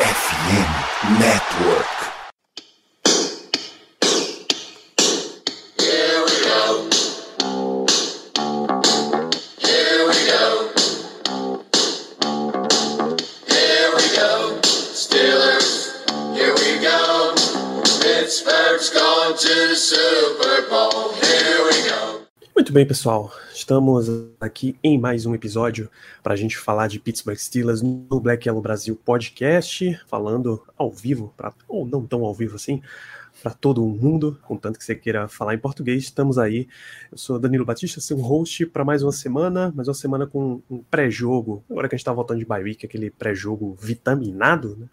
FM Network. Muito bem, pessoal. Estamos aqui em mais um episódio para a gente falar de Pittsburgh Steelers no Black Yellow Brasil Podcast, falando ao vivo, pra, ou não tão ao vivo assim, para todo mundo, contanto que você queira falar em português. Estamos aí. Eu sou Danilo Batista, seu host para mais uma semana, mais uma semana com um pré-jogo. Agora que a gente está voltando de bye week, aquele pré-jogo vitaminado, né?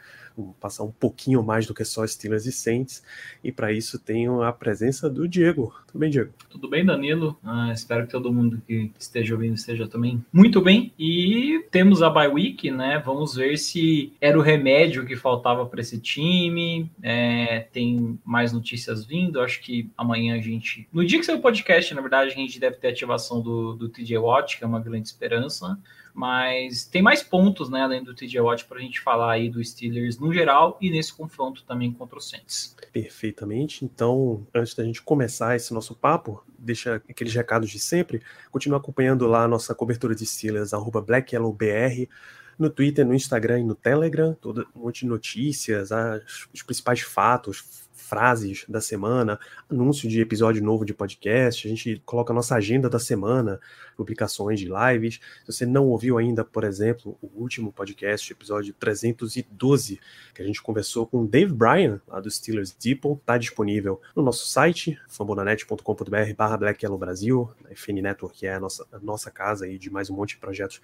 Passar um pouquinho mais do que só Steelers e Saints. E para isso tenho a presença do Diego. Tudo bem, Diego? Tudo bem, Danilo? Ah, espero que todo mundo que esteja ouvindo esteja também muito bem. E temos a bye week, né? Vamos ver se era o remédio que faltava para esse time. É, tem mais notícias vindo. Acho que amanhã a gente. No dia que sair o podcast, na verdade, a gente deve ter ativação do, do TJ Watt, que é uma grande esperança. Mas tem mais pontos, né, além do TJ Watt, para a gente falar aí do Steelers no geral e nesse confronto também contra o Saints. Perfeitamente. Então, antes da gente começar esse nosso papo, deixa aqueles recados de sempre. Continua acompanhando lá a nossa cobertura de Steelers, arroba BlackYellowBR, no Twitter, no Instagram e no Telegram. Todo um monte de notícias, as, os principais fatos, frases da semana, anúncio de episódio novo de podcast, a gente coloca a nossa agenda da semana, publicações de lives. Se você não ouviu ainda, por exemplo, o último podcast, episódio 312, que a gente conversou com o Dave Bryan, lá do Steelers Depot, está disponível no nosso site, fambonanet.com.br barra Black Yellow Brasil, a FN Network, que é a nossa, a nossa casa aí de mais um monte de projetos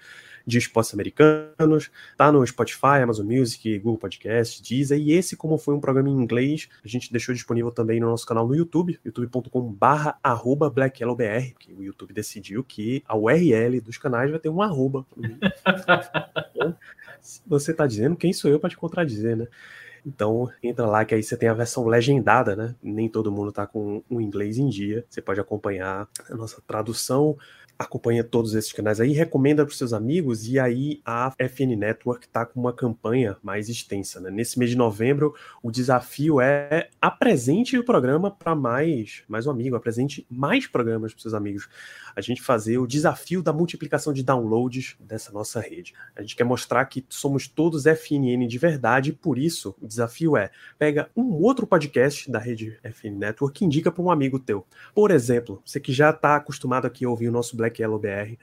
de esportes americanos, tá no Spotify, Amazon Music, Google Podcast, Deezer, e esse, como foi um programa em inglês, a gente deixou disponível também no nosso canal no YouTube, youtube.com/barra arroba blackyellowbr, que o YouTube decidiu que a URL dos canais vai ter um arroba. então, você tá dizendo, quem sou eu para te contradizer, né? Então, entra lá que aí você tem a versão legendada, né? Nem todo mundo tá com o inglês em dia. Você pode acompanhar a nossa tradução, acompanha todos esses canais aí, recomenda para os seus amigos, e aí a FN Network está com uma campanha mais extensa. Né? Nesse mês de novembro, o desafio é apresente o programa para mais, mais um amigo, apresente mais programas para seus amigos. A gente fazer o desafio da multiplicação de downloads dessa nossa rede. A gente quer mostrar que somos todos FNN de verdade, por isso o desafio é pega um outro podcast da rede FN Network e indica para um amigo teu. Por exemplo, você que já está acostumado aqui a ouvir o nosso Black Yellow BR.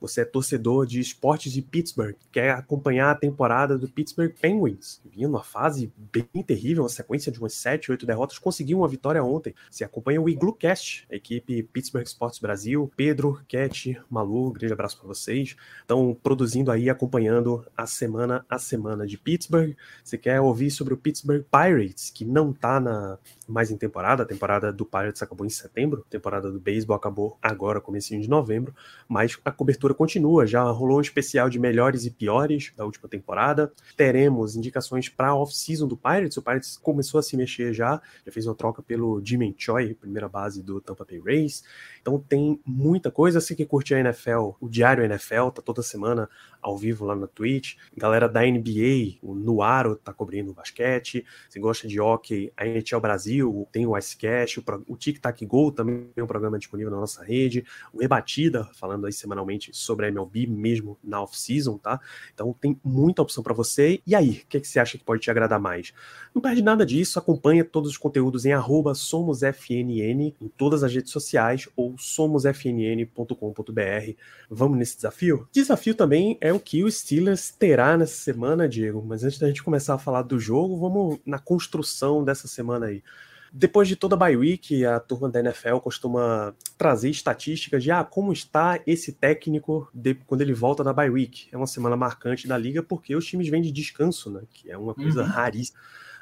Você é torcedor de esportes de Pittsburgh, quer acompanhar a temporada do Pittsburgh Penguins. Vinha numa fase bem terrível, uma sequência de umas 7, 8 derrotas, conseguiu uma vitória ontem. Você acompanha o Igloo Cast, a equipe Pittsburgh Sports Brasil, Pedro, Cat, Malu, grande abraço para vocês. Estão produzindo aí, acompanhando a semana a semana de Pittsburgh. Você quer ouvir sobre o Pittsburgh Pirates, que não tá na mais em temporada, a temporada do Pirates acabou em setembro, a temporada do beisebol acabou agora, comecinho de novembro, mas a cobertura continua, já rolou um especial de melhores e piores da última temporada, teremos indicações para off-season do Pirates, o Pirates começou a se mexer já, já fez uma troca pelo Jimmy Choi, primeira base do Tampa Bay Rays, então tem muita coisa, você que curte a NFL, o Diário NFL, tá toda semana ao vivo lá na Twitch, galera da NBA, o Nuaro tá cobrindo o basquete, se gosta de hockey, a NHL Brasil, tem o Icecast, o, o Tic Tac Go também é um programa disponível na nossa rede, o Rebatida, falando aí semanalmente sobre a MLB mesmo na off-season, tá? Então tem muita opção para você. E aí, o que, que você acha que pode te agradar mais? Não perde nada disso, acompanha todos os conteúdos em somosfnn em todas as redes sociais ou somosfnn.com.br. Vamos nesse desafio? Desafio também é o que o Steelers terá nessa semana, Diego. Mas antes da gente começar a falar do jogo, vamos na construção dessa semana aí. Depois de toda a bye week, a turma da NFL costuma trazer estatísticas de ah, como está esse técnico de, quando ele volta da bye week. É uma semana marcante da liga porque os times vêm de descanso, né? Que é uma coisa Uhum. raríssima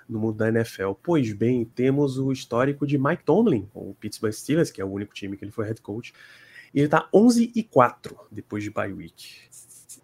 no mundo da NFL. Pois bem, temos o histórico de Mike Tomlin, o Pittsburgh Steelers, que é o único time que ele foi head coach. Ele tá 11 e 4 depois de bye week.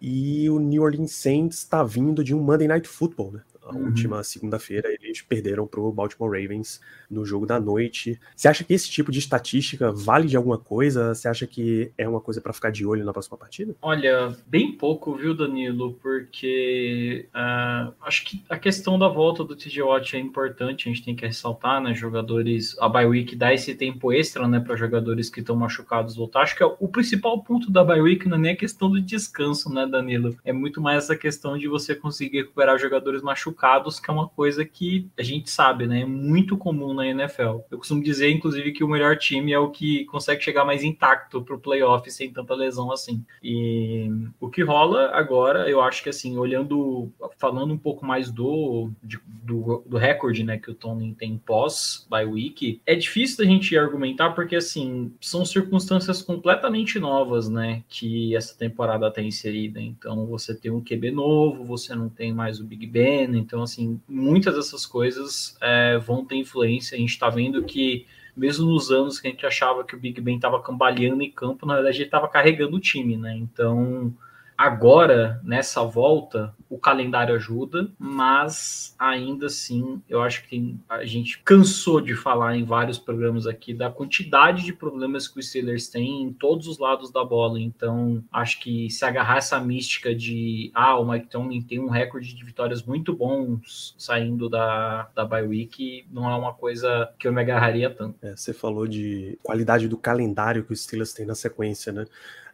E o New Orleans Saints está vindo de um Monday Night Football, né? A uhum. última segunda-feira eles perderam para o Baltimore Ravens no jogo da noite. Você acha que esse tipo de estatística vale de alguma coisa? Você acha que é uma coisa para ficar de olho na próxima partida? Olha, bem pouco, viu, Danilo? Porque uh, acho que a questão da volta do TJ Watt é importante, a gente tem que ressaltar, né? Jogadores, a bye week dá esse tempo extra, né, para jogadores que estão machucados voltar. Acho que é o principal ponto da bye week não é nem a questão do descanso, né, Danilo? É muito mais essa questão de você conseguir recuperar jogadores machucados, que é uma coisa que a gente sabe, né? É muito comum na NFL. Eu costumo dizer, inclusive, que o melhor time é o que consegue chegar mais intacto para o playoff sem tanta lesão assim. E o que rola agora, eu acho que assim, olhando, falando um pouco mais do, de, do, do recorde, né, que o Tony tem pós by week, é difícil da gente argumentar porque assim são circunstâncias completamente novas, né, que essa temporada tem inserida. Então você tem um QB novo, você não tem mais o Big Ben, então assim muitas dessas coisas é, vão ter influência. A gente está vendo que mesmo nos anos que a gente achava que o Big Ben estava cambaleando em campo, na verdade ele estava carregando o time, né? Então Agora, nessa volta, o calendário ajuda, mas ainda assim, eu acho que a gente cansou de falar em vários programas aqui da quantidade de problemas que os Steelers têm em todos os lados da bola. Então, acho que se agarrar essa mística de ah, o Mike Tomlin tem um recorde de vitórias muito bons saindo da, da bye week, não é uma coisa que eu me agarraria tanto. É, você falou de qualidade do calendário que os Steelers têm na sequência, né?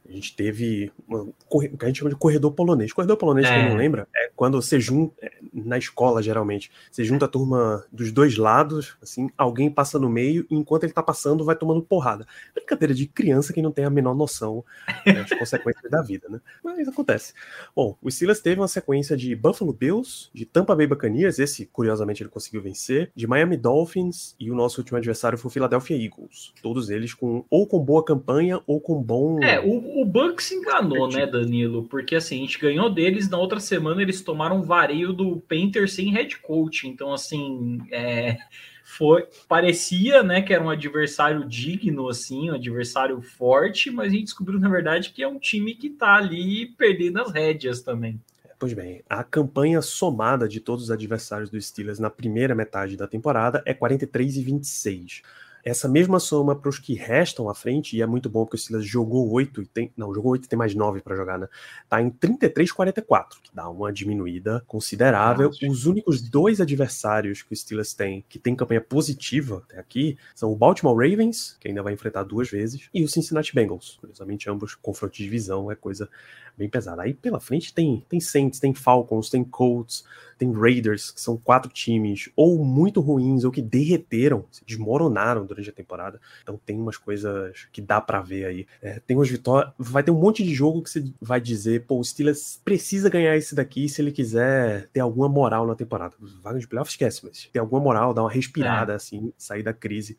A gente teve uma, o que a gente chama de corredor polonês. Corredor polonês, é. quem não lembra, é quando você junta, é, na escola geralmente, você junta a turma dos dois lados, assim, alguém passa no meio e enquanto ele tá passando vai tomando porrada. Brincadeira de criança que não tem a menor noção né, das consequências da vida, né? Mas acontece. Bom, o Silas teve uma sequência de Buffalo Bills, de Tampa Bay Buccaneers, esse curiosamente ele conseguiu vencer, de Miami Dolphins e o nosso último adversário foi o Philadelphia Eagles. Todos eles com ou com boa campanha ou com bom É, o o Bucks enganou, né, Danilo? Porque assim, a gente ganhou deles, na outra semana eles tomaram um vareio do Painter sem head coach. Então, assim, é, foi parecia, né, que era um adversário digno, assim, um adversário forte, mas a gente descobriu, na verdade, que é um time que tá ali perdendo as rédeas também. Pois bem, a campanha somada de todos os adversários do Steelers na primeira metade da temporada é 43 e 26 essa mesma soma para os que restam à frente, e é muito bom porque o Steelers jogou 8 e tem. Não, jogou 8 e tem mais 9 para jogar, né? Tá em 33-44, que dá uma diminuída considerável. Os únicos dois adversários que o Steelers tem que tem campanha positiva até aqui são o Baltimore Ravens, que ainda vai enfrentar duas vezes, e o Cincinnati Bengals. Curiosamente, ambos confrontos de divisão é coisa bem pesada. Aí pela frente tem, tem Saints, tem Falcons, tem Colts, tem Raiders, que são quatro times ou muito ruins ou que derreteram, se desmoronaram durante a temporada. Então tem umas coisas que dá para ver aí. É, tem umas vitórias, vai ter um monte de jogo que você vai dizer, pô, o Steelers precisa ganhar esse daqui se ele quiser ter alguma moral na temporada. Vaga de playoff esquece, mas ter alguma moral, dar uma respirada, é. assim, sair da crise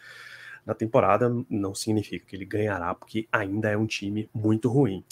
na temporada não significa que ele ganhará, porque ainda é um time muito ruim.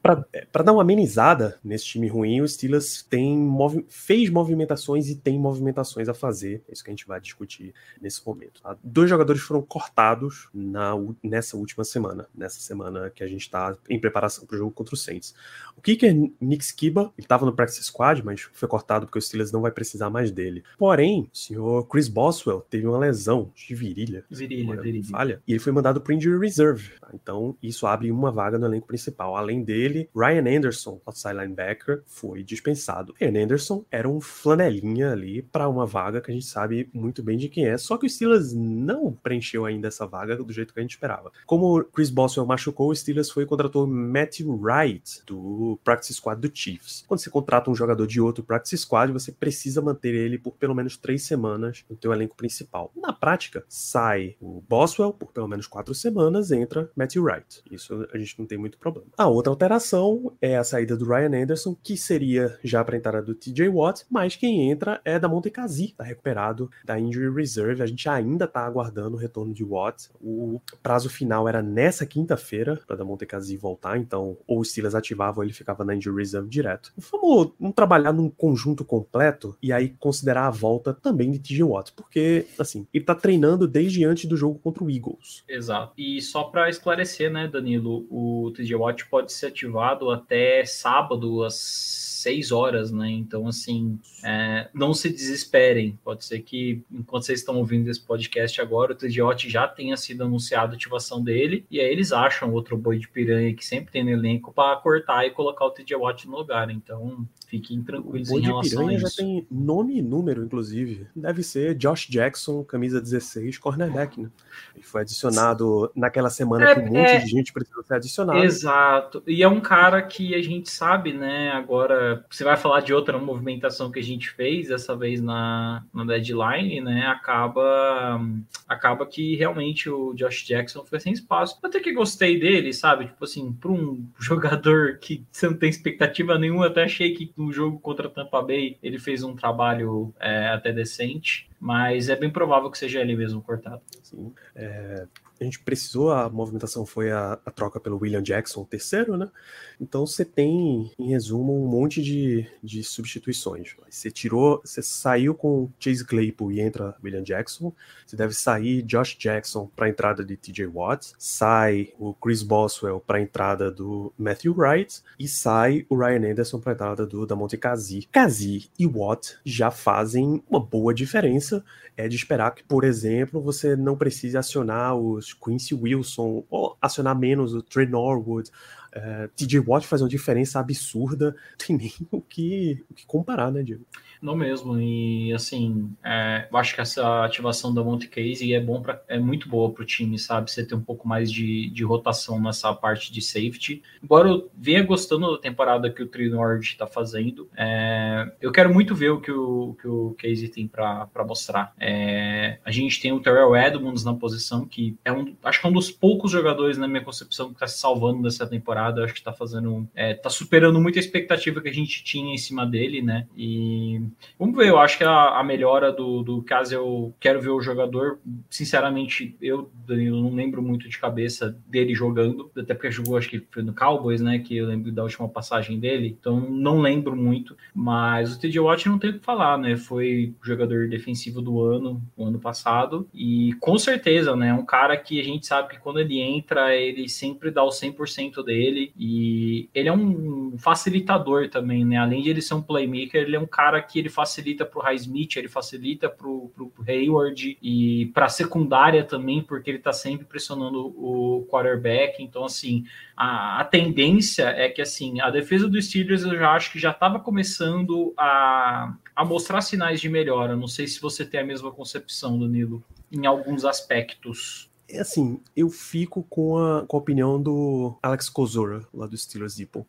Para é, dar uma amenizada nesse time ruim, o Steelers tem, movi fez movimentações e tem movimentações a fazer. É isso que a gente vai discutir nesse momento. Tá? Dois jogadores foram cortados na, nessa última semana, nessa semana que a gente está em preparação para o jogo contra o Saints. O kicker Nick Skiba, ele estava no practice squad, mas foi cortado porque o Steelers não vai precisar mais dele. Porém, o senhor Chris Boswell teve uma lesão de virilha. Virilha, virilha falha, e ele foi mandado para Injury Reserve. Então, isso abre uma vaga no elenco principal. Além dele, Ryan Anderson, outside linebacker, foi dispensado. Ryan Anderson era um flanelinha ali para uma vaga que a gente sabe muito bem de quem é, só que o Steelers não preencheu ainda essa vaga do jeito que a gente esperava. Como Chris Boswell machucou, o Steelers foi e contratou Matthew Wright, do practice squad do Chiefs. Quando você contrata um jogador de outro practice squad, você precisa manter ele por pelo menos três semanas no teu elenco principal. Na prática, sai o Boswell por pelo menos quatro semanas, entra Matthew Wright. Isso a gente não tem muito problema. A outra alteração é a saída do Ryan Anderson, que seria já para a entrada do TJ Watt, mas quem entra é da Montecasi, tá recuperado da injury reserve. A gente ainda tá aguardando o retorno de Watt. O prazo final era nessa quinta-feira para da Montecasi voltar, então ou o Steelers ativava ou ele ficava na injury reserve direto. Vamos, vamos trabalhar num conjunto completo e aí considerar a volta também de TJ Watt, porque assim, ele tá treinando desde antes do jogo contra o Eagles. Exato. E só para esclarecer, né, Danilo, o TJ Watch pode ser ativado até sábado às seis horas, né? Então, assim, é, não se desesperem. Pode ser que, enquanto vocês estão ouvindo esse podcast agora, o TDOT já tenha sido anunciado a ativação dele, e aí eles acham outro boi de piranha que sempre tem no elenco para cortar e colocar o TDOT no lugar. Então, fiquem tranquilos o em relação a já isso. tem nome e número, inclusive. Deve ser Josh Jackson, camisa 16, cornerback, né? Ele foi adicionado naquela semana É, que um monte é. de gente precisou ser adicionado. Exato. E é um cara que a gente sabe, né? Agora, você vai falar de outra movimentação que a gente fez, dessa vez na, na deadline, né? Acaba, acaba que realmente o Josh Jackson foi sem espaço. Até que gostei dele, sabe? Tipo assim, para um jogador que você não tem expectativa nenhuma, até achei que no jogo contra Tampa Bay ele fez um trabalho é, até decente. Mas é bem provável que seja ele mesmo cortado. Sim. É, a gente precisou, a movimentação foi a, a, troca pelo William Jackson, terceiro, né? Então você tem, em resumo, um monte de, de substituições. Você tirou, você saiu com Chase Claypool e entra William Jackson. Você deve sair Josh Jackson para a entrada de TJ Watts. Sai o Chris Boswell para a entrada do Matthew Wright. E sai o Ryan Anderson para a entrada do Damonte Kazi. Kazi e Watt já fazem uma boa diferença. É de esperar que, por exemplo, você não precise acionar os Quincy Wilson ou acionar menos o Trey Norwood. Uh, TJ Watt faz uma diferença absurda, tem nem o que, o que comparar, né, Diego? Não mesmo, e assim, é, eu acho que essa ativação da Monte Casey é, bom pra, é muito boa para o time, sabe? Você ter um pouco mais de, de rotação nessa parte de safety. Embora eu venha gostando da temporada que o Trinord está fazendo, é, eu quero muito ver o que o, que o Casey tem para mostrar. É, a gente tem o Terrell Edmonds na posição, que é um, acho que é um dos poucos jogadores, na minha concepção, que está se salvando dessa temporada. Acho que está fazendo, está superando muito a expectativa que a gente tinha em cima dele, né? E Vamos ver, eu acho que a, a melhora do, do caso eu quero ver o jogador. Sinceramente, eu, Danilo, não lembro muito de cabeça dele jogando, até porque jogou, acho que foi no Cowboys, né? Que eu lembro da última passagem dele, então não lembro muito. Mas o TJ Watt não tem o que falar, né? Foi jogador defensivo do ano, o ano passado, e com certeza, né? Um cara que a gente sabe que quando ele entra, ele sempre dá o 100% dele, e ele é um facilitador também, né? Além de ele ser um playmaker, ele é um cara que ele facilita para o Highsmith, ele facilita para o Hayward e para a secundária também, porque ele está sempre pressionando o quarterback. Então, assim, a, a, tendência é que assim a defesa dos Steelers eu já acho que já estava começando a, a mostrar sinais de melhora. Não sei se você tem a mesma concepção, Danilo, em alguns aspectos. É assim, eu fico com a, com a opinião do Alex Kozora, lá do Steelers Depot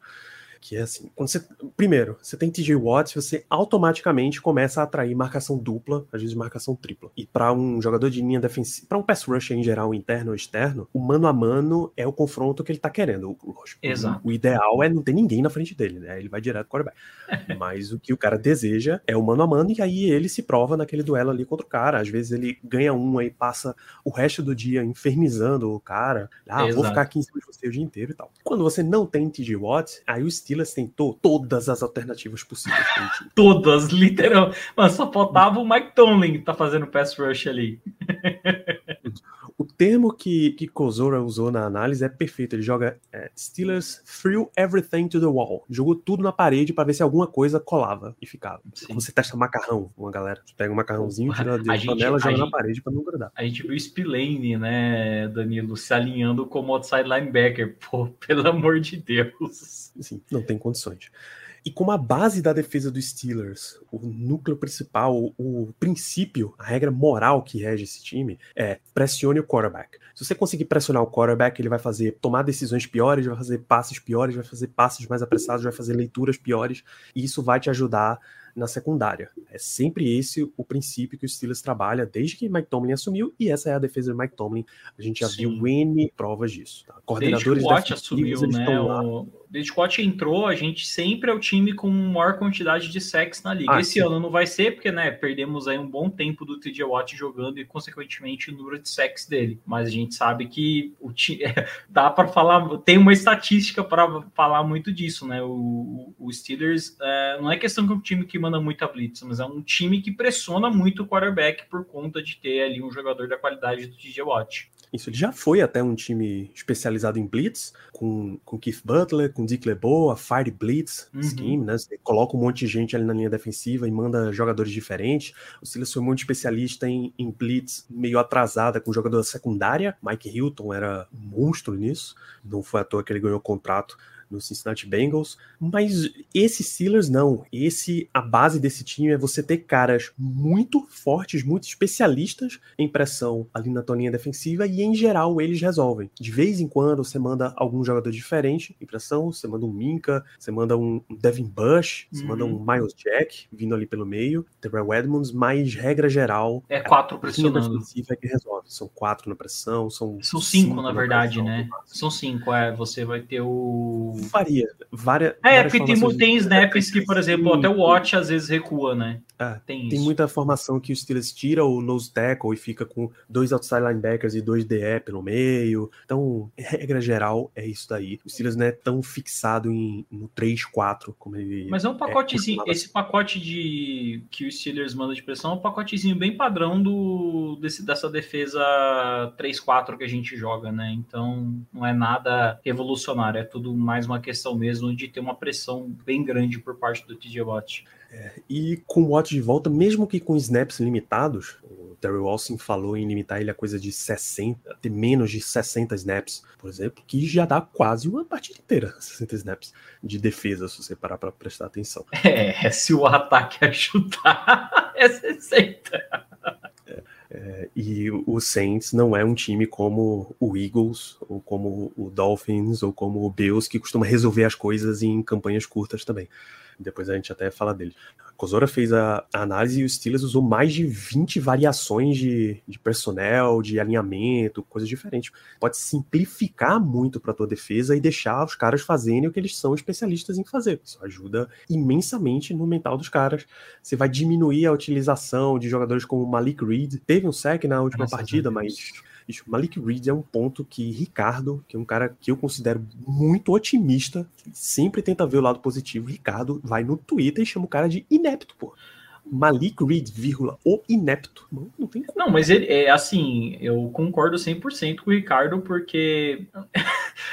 que é assim, quando você, primeiro, você tem TJ Watts, você automaticamente começa a atrair marcação dupla, às vezes marcação tripla. E para um jogador de linha defensiva, para um pass rusher em geral, interno ou externo, o mano a mano é o confronto que ele tá querendo. Lógico, Exato. O, o ideal é não ter ninguém na frente dele, né? Ele vai direto pro quarterback. Mas o que o cara deseja é o mano a mano e aí ele se prova naquele duelo ali contra o cara. Às vezes ele ganha um aí passa o resto do dia infernizando o cara. Ah, Exato. vou ficar aqui em cima de você o dia inteiro e tal. Quando você não tem TJ Watts, aí o Steelers tentou todas as alternativas possíveis. Todas, literal. Mas só faltava o Mike Tomlin tá fazendo pass rush ali. O termo que, que Kozora usou na análise é perfeito. Ele joga é, Steelers threw everything to the wall. Jogou tudo na parede para ver se alguma coisa colava e ficava. Sim. Você testa macarrão, uma galera. Você pega um macarrãozinho, tira de A gente- panela, a joga na gente- parede para não grudar. A gente viu o Spillane, né, Danilo, se alinhando como outside linebacker. Pô, pelo amor de Deus. Assim, não tem condições. E como a base da defesa dos Steelers, o núcleo principal, o, o princípio, a regra moral que rege esse time é pressione o quarterback. Se você conseguir pressionar o quarterback, ele vai fazer tomar decisões piores, vai fazer passes piores, vai fazer passes mais apressados, vai fazer leituras piores, e isso vai te ajudar na secundária. É sempre esse o princípio que o Steelers trabalha desde que Mike Tomlin assumiu, e essa é a defesa do Mike Tomlin. A gente já Sim. viu N provas disso. Tá? Desde que Coordenadores o Watt assumiu, eles né? estão lá. o- Watt entrou, a gente sempre é o time com maior quantidade de sacks na liga. Ah, Esse sim. ano não vai ser, porque né, perdemos aí um bom tempo do TJ Watt jogando e, consequentemente, o número de sacks dele. Mas a gente sabe que o ti... dá para falar, tem uma estatística para falar muito disso, né? O, o Steelers é, não é questão que é um time que manda muita blitz, mas é um time que pressiona muito o quarterback por conta de ter ali um jogador da qualidade do TJ Watt. Isso, ele já foi até um time especializado em blitz, com, com Keith Butler, com Dick LeBeau, a Fire Blitz uhum. scheme, né? Você coloca um monte de gente ali na linha defensiva e manda jogadores diferentes. O Silas foi muito especialista em, em blitz meio atrasada com jogador secundária. Mike Hilton era um monstro nisso. Não foi à toa que ele ganhou o contrato no Cincinnati Bengals, mas esse Steelers não. Esse a base desse time é você ter caras muito fortes, muito especialistas em pressão ali na toninha defensiva e em geral eles resolvem. De vez em quando você manda algum jogador diferente em pressão, você manda um Minka, você manda um Devin Bush, você uhum. manda um Miles Jack vindo ali pelo meio, Terrell Edmonds, mas regra geral é quatro pressionando. defensiva é que resolve. São quatro na pressão, são são cinco, cinco na verdade, né? São cinco, é. Você vai ter o varia. Várias, é, várias porque tem, tem snaps que, por exemplo, até o Watch às vezes recua, né? É, tem, tem muita formação que o Steelers tira o nose tackle e fica com dois outside linebackers e dois DE pelo meio. Então, regra geral, é isso daí. O Steelers não é tão fixado em, no 3-4 como ele. Mas é um pacotezinho. É, esse pacote de que o Steelers manda de pressão é um pacotezinho bem padrão do desse, dessa defesa 3-4 que a gente joga, né? Então, não é nada revolucionário, é tudo mais uma questão mesmo de ter uma pressão bem grande por parte do TJ Watt. É, e com o Watt de volta, mesmo que com snaps limitados, o Terry Wilson falou em limitar ele a coisa de 60, ter menos de 60 snaps, por exemplo, que já dá quase uma partida inteira, 60 snaps de defesa, se você parar para prestar atenção. É, se o ataque ajudar, é 60. É, e o Saints não é um time como o Eagles, ou como o Dolphins, ou como o Bills, que costuma resolver as coisas em campanhas curtas também. Depois a gente até fala dele. A Cosora fez a, a, análise e o Steelers usou mais de 20 variações de, de personnel, de alinhamento, coisas diferentes. Pode simplificar muito para tua defesa e deixar os caras fazerem o que eles são especialistas em fazer. Isso ajuda imensamente no mental dos caras. Você vai diminuir a utilização de jogadores como Malik Reed. Teve um sec na última Nossa, partida, mas Bicho, Malik Reed é um ponto que Ricardo, que é um cara que eu considero muito otimista, sempre tenta ver o lado positivo. Ricardo vai no Twitter e chama o cara de inepto, pô. Malik Reed, vírgula, o inepto. Não, não tem. Não, mas ele é assim, eu concordo 100% com o Ricardo, porque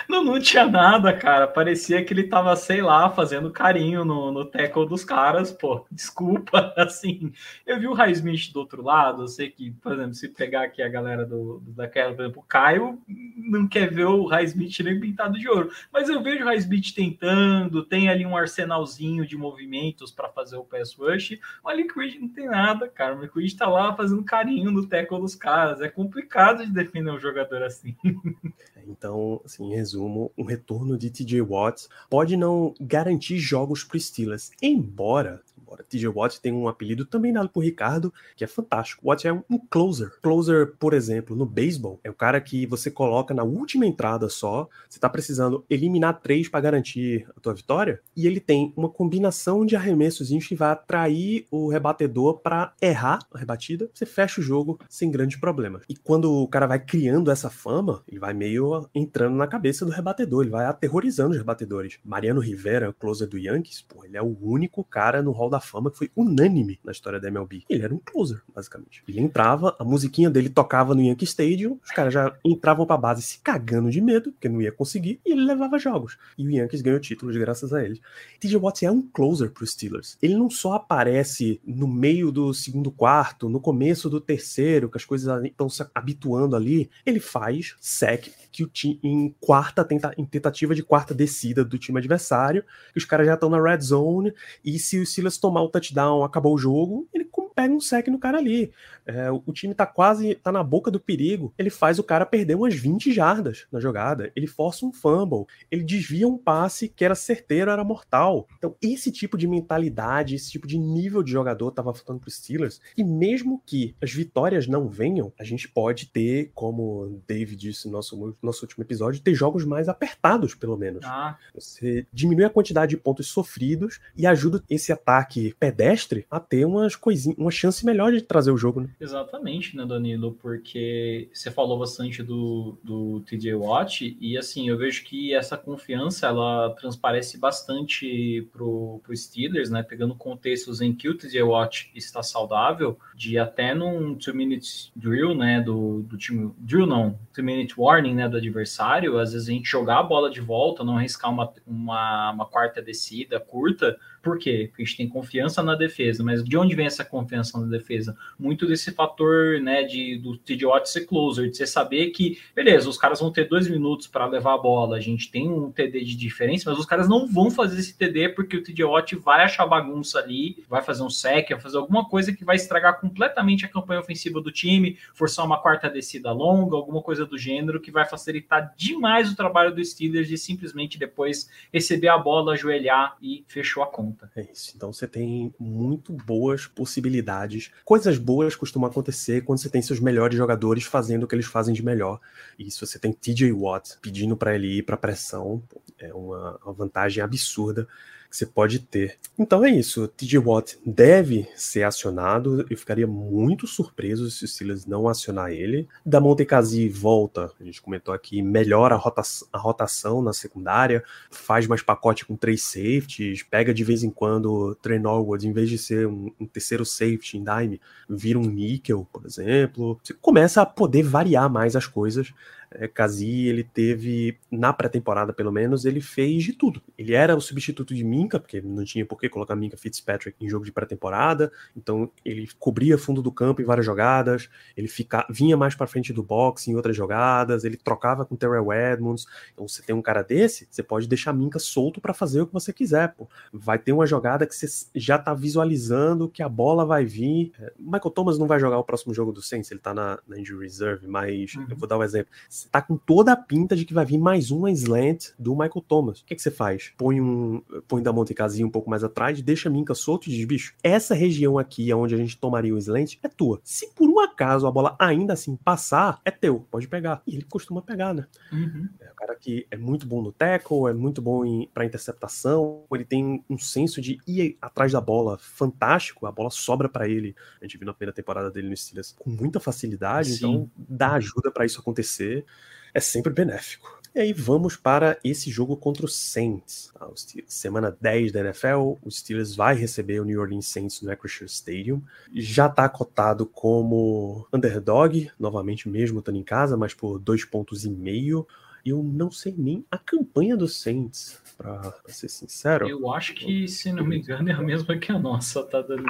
não, não tinha nada, cara. Parecia que ele tava, sei lá, fazendo carinho no, no tackle dos caras, pô. Desculpa, assim. Eu vi o Highsmith do outro lado, eu sei que, por exemplo, se pegar aqui a galera do, do daquela, por exemplo, o Caio não quer ver o Highsmith nem pintado de ouro, mas eu vejo o Highsmith tentando, tem ali um arsenalzinho de movimentos para fazer o pass rush. Malik Reed não tem nada, cara. O Reed tá lá fazendo carinho no tackle dos caras. É complicado de defender um jogador assim. Então, assim, em resumo, um retorno de TJ Watts pode não garantir jogos para Steelers, embora Embora TJ Watt tem um apelido também dado por Ricardo, que é fantástico. Watt é um closer. Closer, por exemplo, no beisebol, é o cara que você coloca na última entrada só. Você tá precisando eliminar três para garantir a tua vitória. E ele tem uma combinação de arremessos que vai atrair o rebatedor para errar a rebatida. Você fecha o jogo sem grandes problemas. E quando o cara vai criando essa fama, ele vai meio entrando na cabeça do rebatedor. Ele vai aterrorizando os rebatedores. Mariano Rivera, closer do Yankees, pô, ele é o único cara no hall da Fama que foi unânime na história da MLB. Ele era um closer, basicamente. Ele entrava, a musiquinha dele tocava no Yankee Stadium, os caras já entravam pra base se cagando de medo, porque não ia conseguir, e ele levava jogos. E o Yankees ganhou títulos graças a ele. TJ Watts é um closer pros Steelers. Ele não só aparece no meio do segundo quarto, no começo do terceiro, que as coisas estão se habituando ali, ele faz sec que o time em quarta tenta, em tentativa de quarta descida do time adversário, que os caras já estão na red zone e se o Steelers tomar o touchdown, acabou o jogo, ele pega um sec no cara ali. É, o time tá quase, tá na boca do perigo, ele faz o cara perder umas 20 jardas na jogada, ele força um fumble, ele desvia um passe que era certeiro, era mortal. Então, esse tipo de mentalidade, esse tipo de nível de jogador tava faltando pros Steelers, e mesmo que as vitórias não venham, a gente pode ter, como David disse no nosso, nosso último episódio, ter jogos mais apertados, pelo menos. Ah. Você diminui a quantidade de pontos sofridos e ajuda esse ataque pedestre a ter umas coisinhas, uma chance melhor de trazer o jogo, né? Exatamente, né, Danilo? Porque você falou bastante do, do TJ Watt e assim, eu vejo que essa confiança ela transparece bastante pro, pro Steelers, né? Pegando contextos em que o TJ Watt está saudável, de até num two minute drill, né? Do, do time. Drill não, two minute warning, né? Do adversário, às vezes a gente jogar a bola de volta, não arriscar uma, uma, uma quarta descida curta por quê? Porque a gente tem confiança na defesa, mas de onde vem essa confiança na defesa? Muito desse fator, né, de, do TJ ser closer, de você saber que, beleza, os caras vão ter dois minutos para levar a bola, a gente tem um TD de diferença, mas os caras não vão fazer esse TD porque o TJ vai achar bagunça ali, vai fazer um sec, vai fazer alguma coisa que vai estragar completamente a campanha ofensiva do time, forçar uma quarta descida longa, alguma coisa do gênero que vai facilitar demais o trabalho do Steelers de simplesmente depois receber a bola, ajoelhar e fechou a conta É isso. Então você tem muito boas possibilidades. Coisas boas costumam acontecer quando você tem seus melhores jogadores fazendo o que eles fazem de melhor. E se você tem TJ Watt pedindo para ele ir para pressão, é uma, uma vantagem absurda que você pode ter. Então é isso. TJ Watt deve ser acionado. Eu ficaria muito surpreso se o Steelers não acionar ele. Da Montecasi volta, a gente comentou aqui, melhora a, rota a rotação na secundária, faz mais pacote com três safeties, pega de vez em quando Trey Norwood, em vez de ser um, um terceiro safety em dime, vira um níquel, por exemplo. Você começa a poder variar mais as coisas é, Kazi, ele teve, na pré-temporada pelo menos, ele fez de tudo. Ele era o substituto de Minka, porque não tinha por que colocar Minka Fitzpatrick em jogo de pré-temporada, então ele cobria fundo do campo em várias jogadas, ele fica, vinha mais para frente do boxe em outras jogadas, ele trocava com Terrell Edmonds. Então você tem um cara desse, você pode deixar Minka solto para fazer o que você quiser, pô. Vai ter uma jogada que você já tá visualizando que a bola vai vir. É, Michael Thomas não vai jogar o próximo jogo do Saints, ele tá na, na injury reserve, mas uhum. eu vou dar um exemplo tá com toda a pinta de que vai vir mais uma slant do Michael Thomas. O que, que você faz? Põe um põe da Montecasinha um pouco mais atrás, deixa a Minka solto e diz, bicho, essa região aqui onde a gente tomaria o slant é tua. Se por um acaso a bola ainda assim passar, é teu, pode pegar. E ele costuma pegar, né? Uhum. É um cara que é muito bom no tackle, é muito bom para interceptação, ele tem um senso de ir atrás da bola fantástico, a bola sobra para ele. A gente viu na primeira temporada dele no Steelers com muita facilidade, Sim. então dá ajuda para isso acontecer é sempre benéfico. E aí vamos para esse jogo contra o Saints. Ah, semana 10 da NFL, o Steelers vai receber o New Orleans Saints no Acrisure Stadium. Já está cotado como underdog, novamente mesmo estando em casa, mas por dois pontos e meio. Eu não sei nem a campanha do Saints, para ser sincero. Eu acho que, se não me engano, é a mesma que a nossa, tá dando.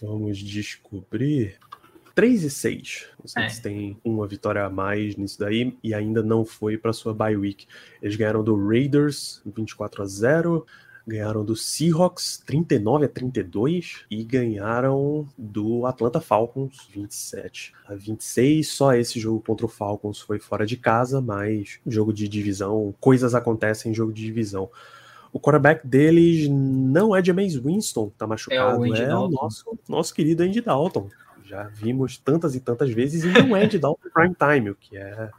Vamos descobrir. 3 e 6. O Saints é. tem uma vitória a mais nisso daí e ainda não foi para sua bye week. Eles ganharam do Raiders 24 a 0, ganharam do Seahawks 39 a 32 e ganharam do Atlanta Falcons 27 a 26. Só esse jogo contra o Falcons foi fora de casa, mas jogo de divisão, coisas acontecem em jogo de divisão. O quarterback deles não é James Winston, tá machucado, é, o, é o nosso, nosso querido Andy Dalton já vimos tantas e tantas vezes, e não é de dar o prime time, o que é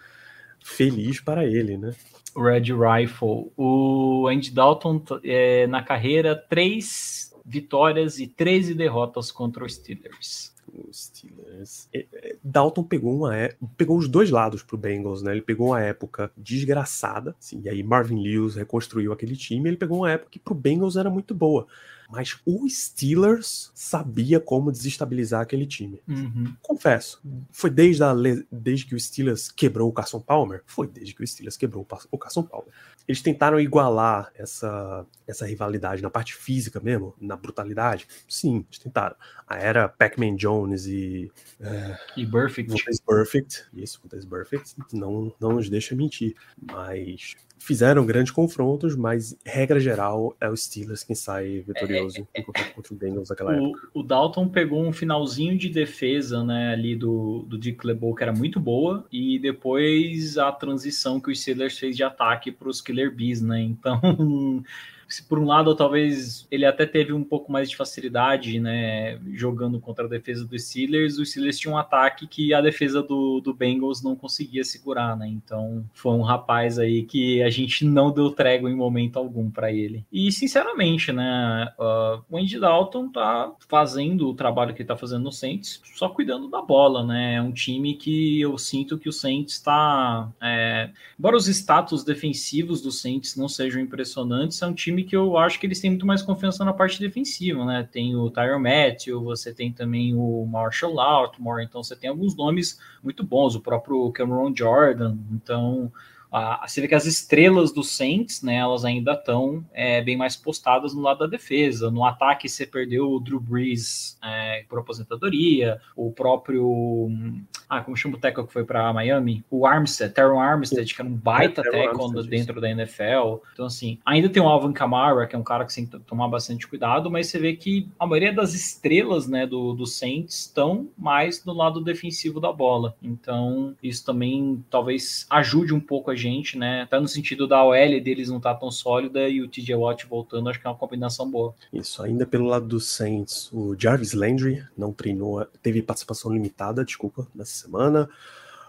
feliz para ele, né? Red Rifle. O Andy Dalton, é, na carreira, três vitórias e 13 derrotas contra os Steelers. Os Steelers. É, é, Dalton pegou uma é, pegou os dois lados pro Bengals, né? Ele pegou uma época desgraçada, assim, e aí Marvin Lewis reconstruiu aquele time, ele pegou uma época que pro Bengals era muito boa. Mas o Steelers sabia como desestabilizar aquele time. Uhum. Confesso, foi desde, a, desde que o Steelers quebrou o Carson Palmer? Foi desde que o Steelers quebrou o Carson Palmer. Eles tentaram igualar essa, essa rivalidade na parte física mesmo, na brutalidade? Sim, eles tentaram. A era Pac-Man Jones e. É, e Perfect. Perfect. Isso, Perfect. Não, não nos deixa mentir. Mas fizeram grandes confrontos, mas regra geral é o Steelers quem sai vitorioso é, é, é. contra o Bengals naquela o, época. O Dalton pegou um finalzinho de defesa, né, ali do, do Dick LeBeau que era muito boa, e depois a transição que o Steelers fez de ataque para os Killer Bees, né, então se por um lado talvez ele até teve um pouco mais de facilidade, né, jogando contra a defesa dos Steelers, os Steelers tinham um ataque que a defesa do, do Bengals não conseguia segurar, né? Então foi um rapaz aí que a gente não deu trégua em momento algum para ele. E sinceramente, né, uh, o Andy Dalton tá fazendo o trabalho que ele tá fazendo no Saints, só cuidando da bola, né? É um time que eu sinto que o Saints está, é, embora os status defensivos do Saints não sejam impressionantes, é um time que eu acho que eles têm muito mais confiança na parte defensiva, né? Tem o Tyron Matthew, você tem também o Marshall Lautmore, então você tem alguns nomes muito bons, o próprio Cameron Jordan, então você vê que as estrelas do Saints, né, elas ainda estão é, bem mais postadas no lado da defesa. No ataque, você perdeu o Drew Brees é, por aposentadoria, o próprio. Ah, como chama o tackle que foi para Miami? O Armstead, Teron Armstead, que era um baita é, tackle dentro da NFL. Então, assim, ainda tem o Alvin Kamara, que é um cara que você tem que tomar bastante cuidado, mas você vê que a maioria das estrelas né, do, do Saints estão mais do lado defensivo da bola. Então, isso também talvez ajude um pouco a gente, né? Até no sentido da OL deles não tá tão sólida e o TJ Watt voltando, acho que é uma combinação boa. Isso, ainda pelo lado do Saints, o Jarvis Landry não treinou, teve participação limitada, desculpa, nessa semana.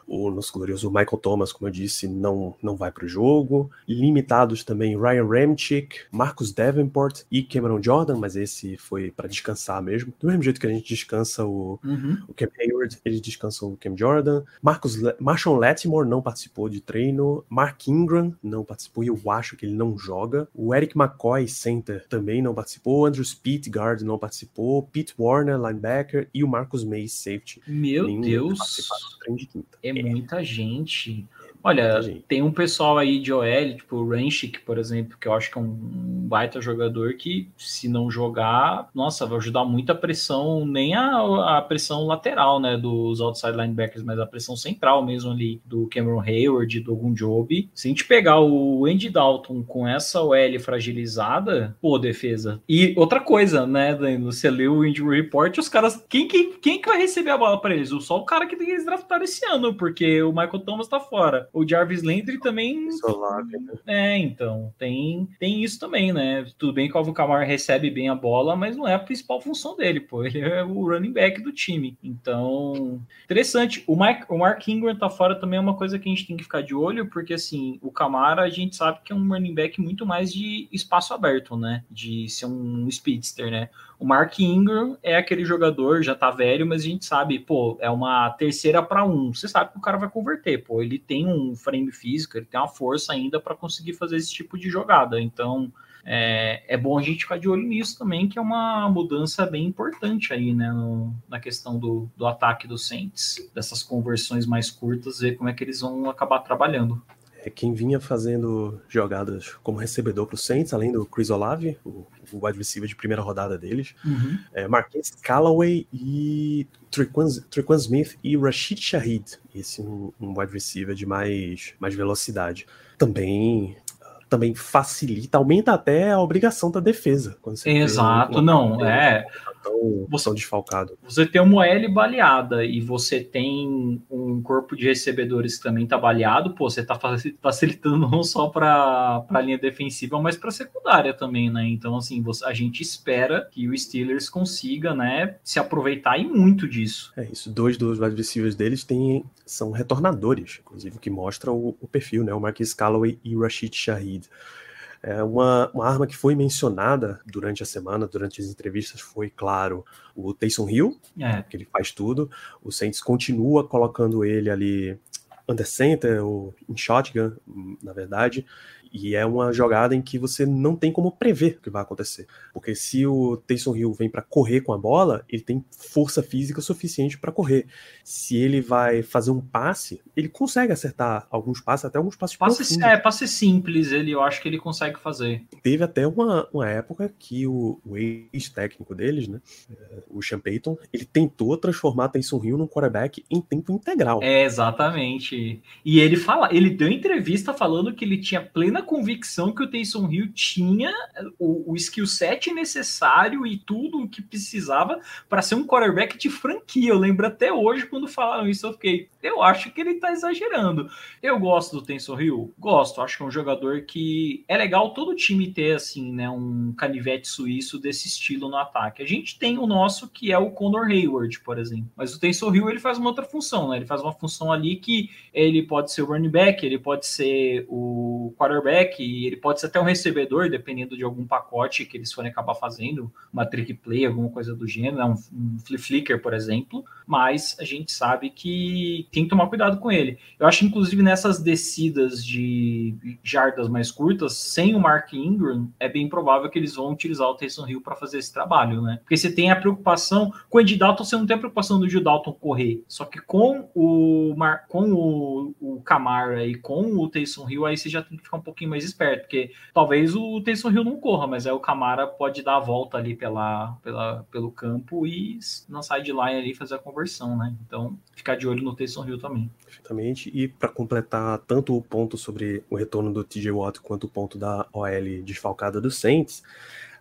O nosso glorioso Michael Thomas, como eu disse, não, não vai para o jogo. Limitados também Ryan Ramchick, Marcus Davenport e Cameron Jordan, mas esse foi para descansar mesmo. Do mesmo jeito que a gente descansa o, uhum. o Cam Hayward, eles descansam o Cam Jordan. Marcus Le Marshall Latimore não participou de treino. Mark Ingram não participou e eu acho que ele não joga. O Eric McCoy, center, também não participou. Andrew Speed, guard, não participou. Pete Warner, linebacker. E o Marcus May, safety. Meu Deus! De é é muita gente. Olha, tem um pessoal aí de OL, tipo o Ranchik, por exemplo, que eu acho que é um baita jogador que, se não jogar, nossa, vai ajudar muito a pressão, nem a, a pressão lateral, né, dos outside linebackers, mas a pressão central mesmo ali, do Cameron Hayward, do Job. Se a gente pegar o Andy Dalton com essa OL fragilizada, pô, defesa. E outra coisa, né, Danilo, você leu o injury report, os caras, quem, quem, quem que vai receber a bola para eles? Só o cara que eles draftaram esse ano, porque o Michael Thomas tá fora o Jarvis Landry também. Solave, né? É, então, tem, tem isso também, né? Tudo bem que o Alvin Kamara recebe bem a bola, mas não é a principal função dele, pô. Ele é o running back do time. Então, interessante. O, Mike, o Mark Ingram tá fora também é uma coisa que a gente tem que ficar de olho, porque assim, o Kamara a gente sabe que é um running back muito mais de espaço aberto, né? De ser um speedster, né? O Mark Ingram é aquele jogador, já tá velho, mas a gente sabe, pô, é uma terceira para um. Você sabe que o cara vai converter, pô. Ele tem um frame físico, ele tem uma força ainda para conseguir fazer esse tipo de jogada. Então, é, é, bom a gente ficar de olho nisso também, que é uma mudança bem importante aí, né, no, na questão do, do ataque dos Saints, dessas conversões mais curtas, ver como é que eles vão acabar trabalhando. É quem vinha fazendo jogadas como recebedor para o Saints, além do Chris Olave, o, o wide receiver de primeira rodada deles, uhum. é Marquês Callaway e Trequan Smith e Rashid Shahid, esse um, um wide receiver de mais, mais velocidade. Também também facilita, aumenta até a obrigação da defesa. Exato, não, é tão, você, desfalcado. Você tem uma L baleada e você tem um corpo de recebedores que também tá baleado, pô, você tá facilitando não só para a linha defensiva, mas para secundária também, né? Então, assim, você, a gente espera que o Steelers consiga, né, se aproveitar e muito disso. É isso. Dois dos receivers deles têm, são retornadores, inclusive, que mostram o, o perfil, né? O Marquis Callaway e o Rashid Shahid. É uma, uma arma que foi mencionada durante a semana, durante as entrevistas, foi, claro, o Taysom Hill, é. que ele faz tudo. O Saints continua colocando ele ali under center ou em shotgun, na verdade. E é uma jogada em que você não tem como prever o que vai acontecer. Porque se o Taysom Hill vem para correr com a bola, ele tem força física suficiente para correr. Se ele vai fazer um passe, ele consegue acertar alguns passes, até alguns passes passe. É, passe simples, ele, eu acho que ele consegue fazer. Teve até uma, uma época que o, o ex-técnico deles, né, é, o Sean Payton, ele tentou transformar Taysom Hill num quarterback em tempo integral. É, exatamente. E ele fala, ele deu entrevista falando que ele tinha plena plena convicção que o Taysom Hill tinha o, o skill set necessário e tudo o que precisava para ser um quarterback de franquia. Eu lembro até hoje quando falaram isso, eu fiquei, eu acho que ele tá exagerando. Eu gosto do Taysom Hill? Gosto. Acho que é um jogador que é legal todo time ter, assim, né, um canivete suíço desse estilo no ataque. A gente tem o nosso que é o Conor Hayward, por exemplo. Mas o Taysom Hill, ele faz uma outra função, né? Ele faz uma função ali que ele pode ser o running back, ele pode ser o quarterback, e ele pode ser até um recebedor, dependendo de algum pacote que eles forem acabar fazendo, uma trick play, alguma coisa do gênero, né? um, um flip flicker, por exemplo. Mas a gente sabe que tem que tomar cuidado com ele. Eu acho, inclusive, nessas descidas de jardas mais curtas, sem o Mark Ingram, é bem provável que eles vão utilizar o Taysom Hill para fazer esse trabalho, né? Porque você tem a preocupação com o Andy Dalton, você não tem a preocupação do Gil Dalton correr. Só que com o Mar, com o, o Camara e com o Taysom Hill, aí você já tem que ficar um pouquinho mais esperto, porque talvez o Taysom Hill não corra, mas aí o Camara pode dar a volta ali pela, pela, pelo campo e na sideline ali fazer a conversão, né? Então, ficar de olho no Taysom Hill também. Perfeitamente. E para completar tanto o ponto sobre o retorno do TJ Watt quanto o ponto da OL desfalcada do Saints,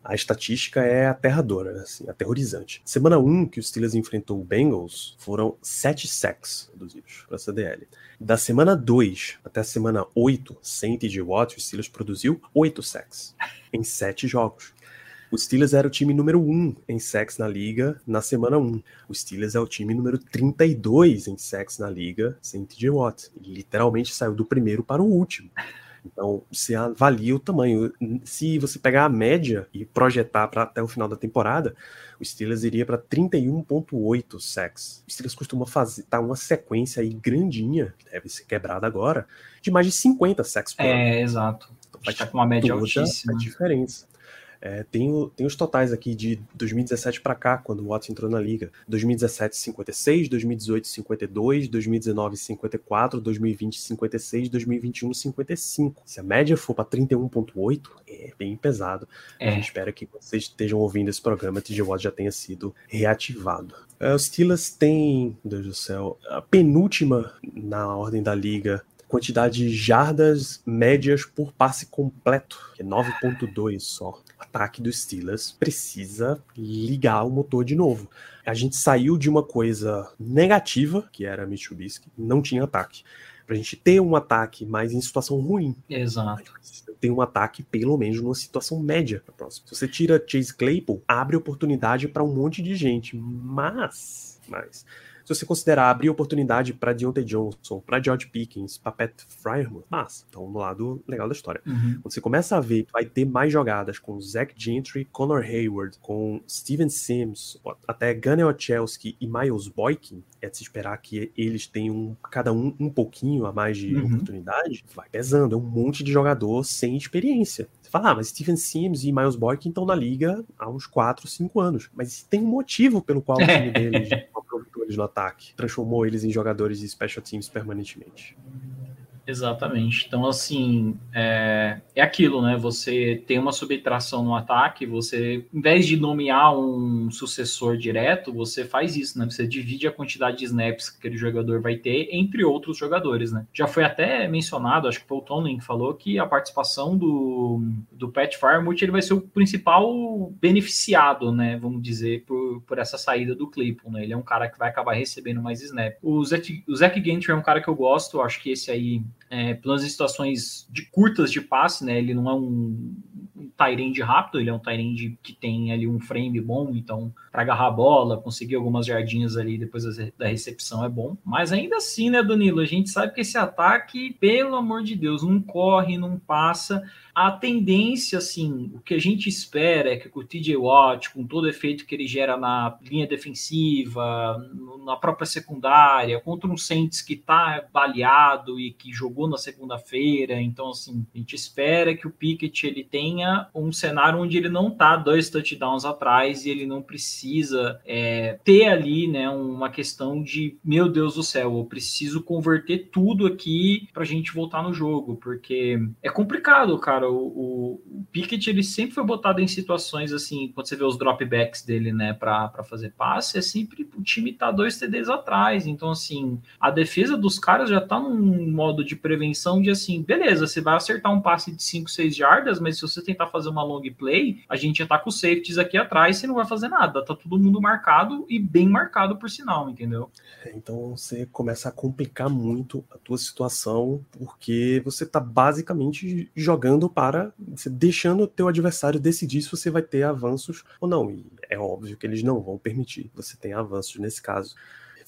a estatística é aterradora, assim, aterrorizante. Semana 1 que os Steelers enfrentou o Bengals, foram 7 sacks reduzidos para a CDL. Da semana 2 até a semana 8, sem TJ Watt, os Steelers produziu 8 sacks em 7 jogos. O Steelers era o time número 1 em sacks na liga na semana 1. O Steelers é o time número 32 em sacks na liga sem TJ Watt. Ele literalmente saiu do primeiro para o último. Então, você avalia o tamanho. Se você pegar a média e projetar para até o final da temporada, o Steelers iria para 31.8 sacks. O Steelers costuma fazer tá uma sequência aí grandinha, deve ser quebrada agora, de mais de 50 sacks por é, ano. É, exato. Então, vai estar com uma média altíssima. A diferença. É, tem, tem os totais aqui de 2017 para cá, quando o Watson entrou na liga. 2017, 56, 2018, 52, 2019, 54, 2020, 56, 2021, 55. Se a média for para 31,8, é bem pesado. É. A gente espera que vocês estejam ouvindo esse programa, TG Watt já tenha sido reativado. É, os Steelers têm, Deus do céu, a penúltima na ordem da liga quantidade de jardas médias por passe completo, que é 9.2 só ataque dos Steelers precisa ligar o motor de novo. A gente saiu de uma coisa negativa, que era Mitsubishi, não tinha ataque. Pra gente ter um ataque mais em situação ruim. Exato. Tem um ataque, pelo menos, numa situação média pra próxima. Se você tira Chase Claypool, abre oportunidade para um monte de gente. Mas, mas se você considerar abrir oportunidade para Deontay Johnson, para George Pickens, para Pat Fryerman, massa. Então, no lado legal da história. Uhum. Quando você começa a ver que vai ter mais jogadas com Zach Gentry, Connor Hayward, com Steven Sims, até Gunnar Chelsea e Miles Boykin, é de se esperar que eles tenham cada um um pouquinho a mais de uhum. oportunidade, vai pesando. É um monte de jogador sem experiência. Você fala, ah, mas Steven Sims e Miles Boykin estão na liga há uns 4, 5 anos. Mas tem um motivo pelo qual o time deles eles no ataque, transformou eles em jogadores de special teams permanentemente. Exatamente. Então, assim, é, é aquilo, né? Você tem uma subtração no ataque, você, em vez de nomear um sucessor direto, você faz isso, né? Você divide a quantidade de snaps que aquele jogador vai ter entre outros jogadores, né? Já foi até mencionado, acho que o Tony que falou que a participação do, do Pat Farmouth ele vai ser o principal beneficiado, né? Vamos dizer, por, por essa saída do Claypool, né? Ele é um cara que vai acabar recebendo mais snaps. O Zach, o Zach Gentry é um cara que eu gosto, acho que esse aí é, pelas situações de curtas de passe, né? Ele não é um, um Tyrande rápido, ele é um Tyrande que tem ali um frame bom, então para agarrar a bola, conseguir algumas jardinhas ali depois da recepção é bom. Mas ainda assim, né, Danilo, a gente sabe que esse ataque, pelo amor de Deus, não corre, não passa a tendência, assim, o que a gente espera é que o TJ Watt, com todo o efeito que ele gera na linha defensiva, na própria secundária, contra um Saints que está baleado e que jogou na segunda-feira, então, assim, a gente espera que o Pickett ele tenha um cenário onde ele não tá dois touchdowns atrás e ele não precisa é, ter ali, né, uma questão de, meu Deus do céu, eu preciso converter tudo aqui para a gente voltar no jogo, porque é complicado, cara, cara, o, o, Pickett ele sempre foi botado em situações assim, quando você vê os dropbacks dele, né, para fazer passe, é sempre o time tá dois TDs atrás. Então, assim, a defesa dos caras já tá num modo de prevenção de assim, beleza, você vai acertar um passe de 5, 6 jardas, mas se você tentar fazer uma long play, a gente já tá com os safeties aqui atrás, você não vai fazer nada. Tá todo mundo marcado e bem marcado por sinal, entendeu? Então você começa a complicar muito a tua situação, porque você tá basicamente jogando para, deixando o teu adversário decidir se você vai ter avanços ou não. E é óbvio que eles não vão permitir você tenha avanços nesse caso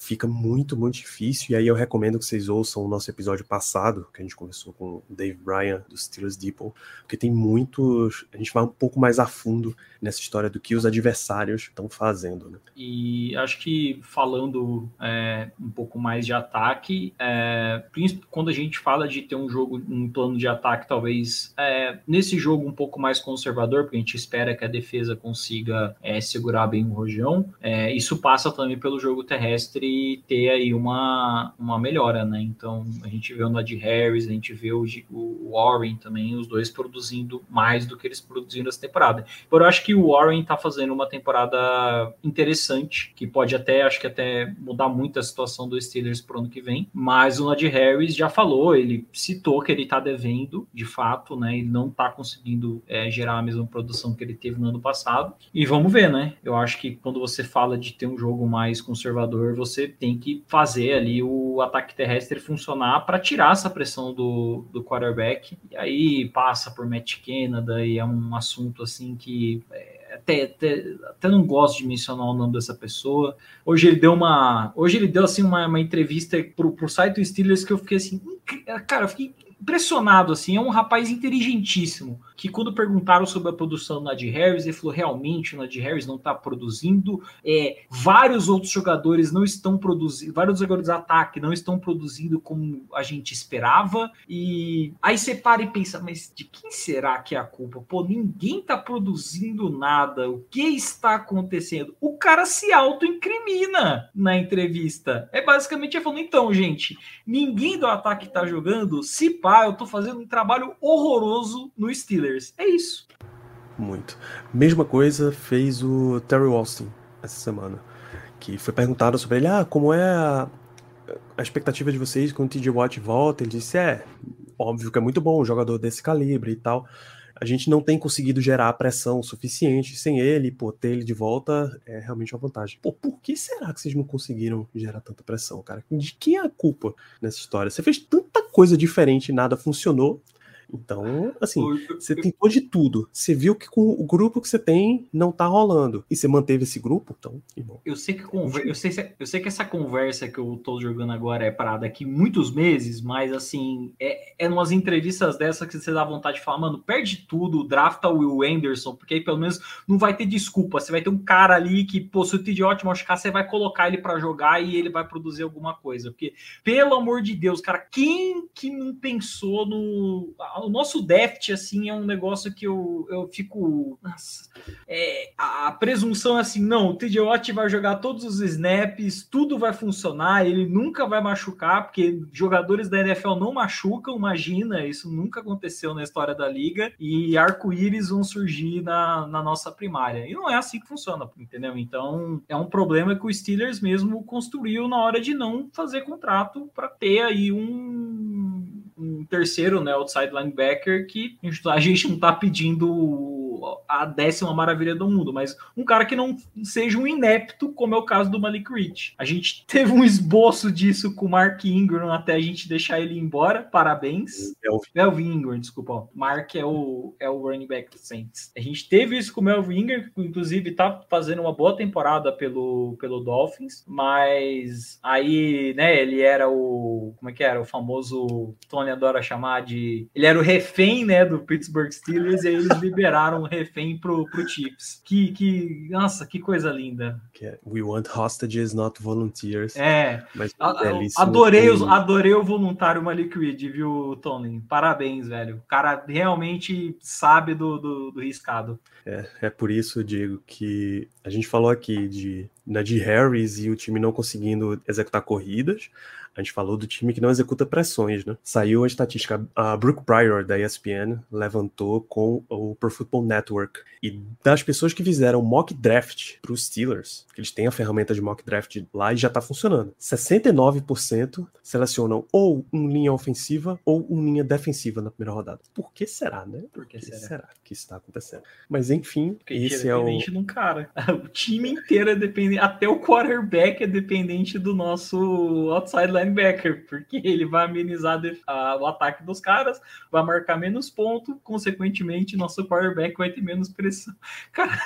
fica muito, muito difícil. E aí eu recomendo que vocês ouçam o nosso episódio passado, que a gente começou com o Dave Bryan, do Steelers Depot, porque tem muitos. A gente vai um pouco mais a fundo nessa história do que os adversários estão fazendo. Né? E acho que falando é, um pouco mais de ataque, é, quando a gente fala de ter um jogo, um plano de ataque, talvez é, nesse jogo um pouco mais conservador, porque a gente espera que a defesa consiga é, segurar bem o rojão, é, isso passa também pelo jogo terrestre ter aí uma, uma melhora, né? Então a gente vê o Nadir Harris, a gente vê o, o, Warren também, os dois produzindo mais do que eles produziram essa temporada. Por eu acho que o Warren tá fazendo uma temporada interessante, que pode até, acho que até mudar muito a situação dos Steelers pro ano que vem. Mas o Nadir Harris já falou, ele citou que ele tá devendo, de fato, né? Ele não tá conseguindo é, gerar a mesma produção que ele teve no ano passado. E vamos ver, né? Eu acho que quando você fala de ter um jogo mais conservador, você você tem que fazer ali o ataque terrestre funcionar para tirar essa pressão do, do quarterback. E aí passa por Matt Canada e é um assunto assim que é, até, até, até, não gosto de mencionar o nome dessa pessoa. Hoje ele deu uma. Hoje ele deu assim uma, uma entrevista pro, pro site do Steelers que eu fiquei assim. Cara, eu fiquei impressionado, assim, é um rapaz inteligentíssimo, que quando perguntaram sobre a produção do Nadir Harris, ele falou, realmente, o Nadir Harris não está produzindo, é, vários outros jogadores não estão produzindo, vários jogadores de ataque não estão produzindo como a gente esperava, e aí você para e pensa, mas de quem será que é a culpa? Pô, ninguém está produzindo nada, o que está acontecendo? O cara se auto-incrimina na entrevista, é basicamente falando, então, gente, ninguém do ataque está jogando, se eu tô fazendo um trabalho horroroso no Steelers. É isso. Muito. Mesma coisa fez o Terry Austin essa semana, que foi perguntado sobre ele, ah, como é a, a expectativa de vocês quando o TJ Watt volta? Ele disse, é, óbvio que é muito bom um jogador desse calibre e tal a gente não tem conseguido gerar pressão suficiente sem ele, pô, ter ele de volta é realmente uma vantagem. Pô, por que será que vocês não conseguiram gerar tanta pressão, cara? De quem é a culpa nessa história? Você fez tanta coisa diferente e nada funcionou. Então, assim, você tentou de tudo. Você viu que com o grupo que você tem não tá rolando. E você manteve esse grupo, então, irmão. Eu sei que conver... eu, sei, eu sei que essa conversa que eu tô jogando agora é para daqui muitos meses, mas assim, é, é umas entrevistas dessas que você dá vontade de falar, mano, perde tudo, drafta o Will Anderson, porque aí pelo menos não vai ter desculpa. Você vai ter um cara ali que, pô, se o ótimo machucar, você vai colocar ele para jogar e ele vai produzir alguma coisa. Porque, pelo amor de Deus, cara, quem que não pensou no o nosso déficit, assim, é um negócio que eu, eu fico. Nossa, é, a, presunção é assim: não, o TJ Watt vai jogar todos os snaps, tudo vai funcionar, ele nunca vai machucar, porque jogadores da NFL não machucam, imagina, isso nunca aconteceu na história da liga, e arco-íris vão surgir na, na nossa primária. E não é assim que funciona, entendeu? Então é um problema que o Steelers mesmo construiu na hora de não fazer contrato para ter aí um um terceiro, né, outside linebacker, que a gente não tá pedindo a décima maravilha do mundo, mas um cara que não seja um inepto, como é o caso do Malik Rich. A gente teve um esboço disso com o Mark Ingram até a gente deixar ele embora. Parabéns. Melvin Ingram, desculpa. Mark é o, é o running back do Saints. A gente teve isso com o Melvin Ingram, que inclusive tá fazendo uma boa temporada pelo, pelo Dolphins, mas aí, né, ele era o. Como é que era? O famoso. Tony adora chamar de. Ele era o refém, né, do Pittsburgh Steelers, e aí eles liberaram refém pro, pro Chiefs. Que, que, nossa, que coisa linda. É, we want hostages, not volunteers. É, mas adorei, os, adorei o voluntário Malik Reed, viu, Tony? Parabéns, velho. O cara realmente sabe do, do, do riscado. É, é por isso, Diego, que a gente falou aqui de Najee Harris e o time não conseguindo executar corridas. A gente falou do time que não executa pressões, né? Saiu a estatística, a Brooke Pryor da ESPN levantou com o Pro Football Network. E das pessoas que fizeram mock draft para os Steelers, que eles têm a ferramenta de mock draft lá e já está funcionando, 69% selecionam ou um linha ofensiva ou um linha defensiva na primeira rodada. Por que será, né? Por que, que será? será? que está acontecendo? Mas enfim, Porque esse é o dependente de um cara. O time inteiro é dependente, até o quarterback é dependente do nosso outside linebacker, porque ele vai amenizar a o ataque dos caras, vai marcar menos ponto, consequentemente, nosso quarterback vai ter menos pressão. Cara,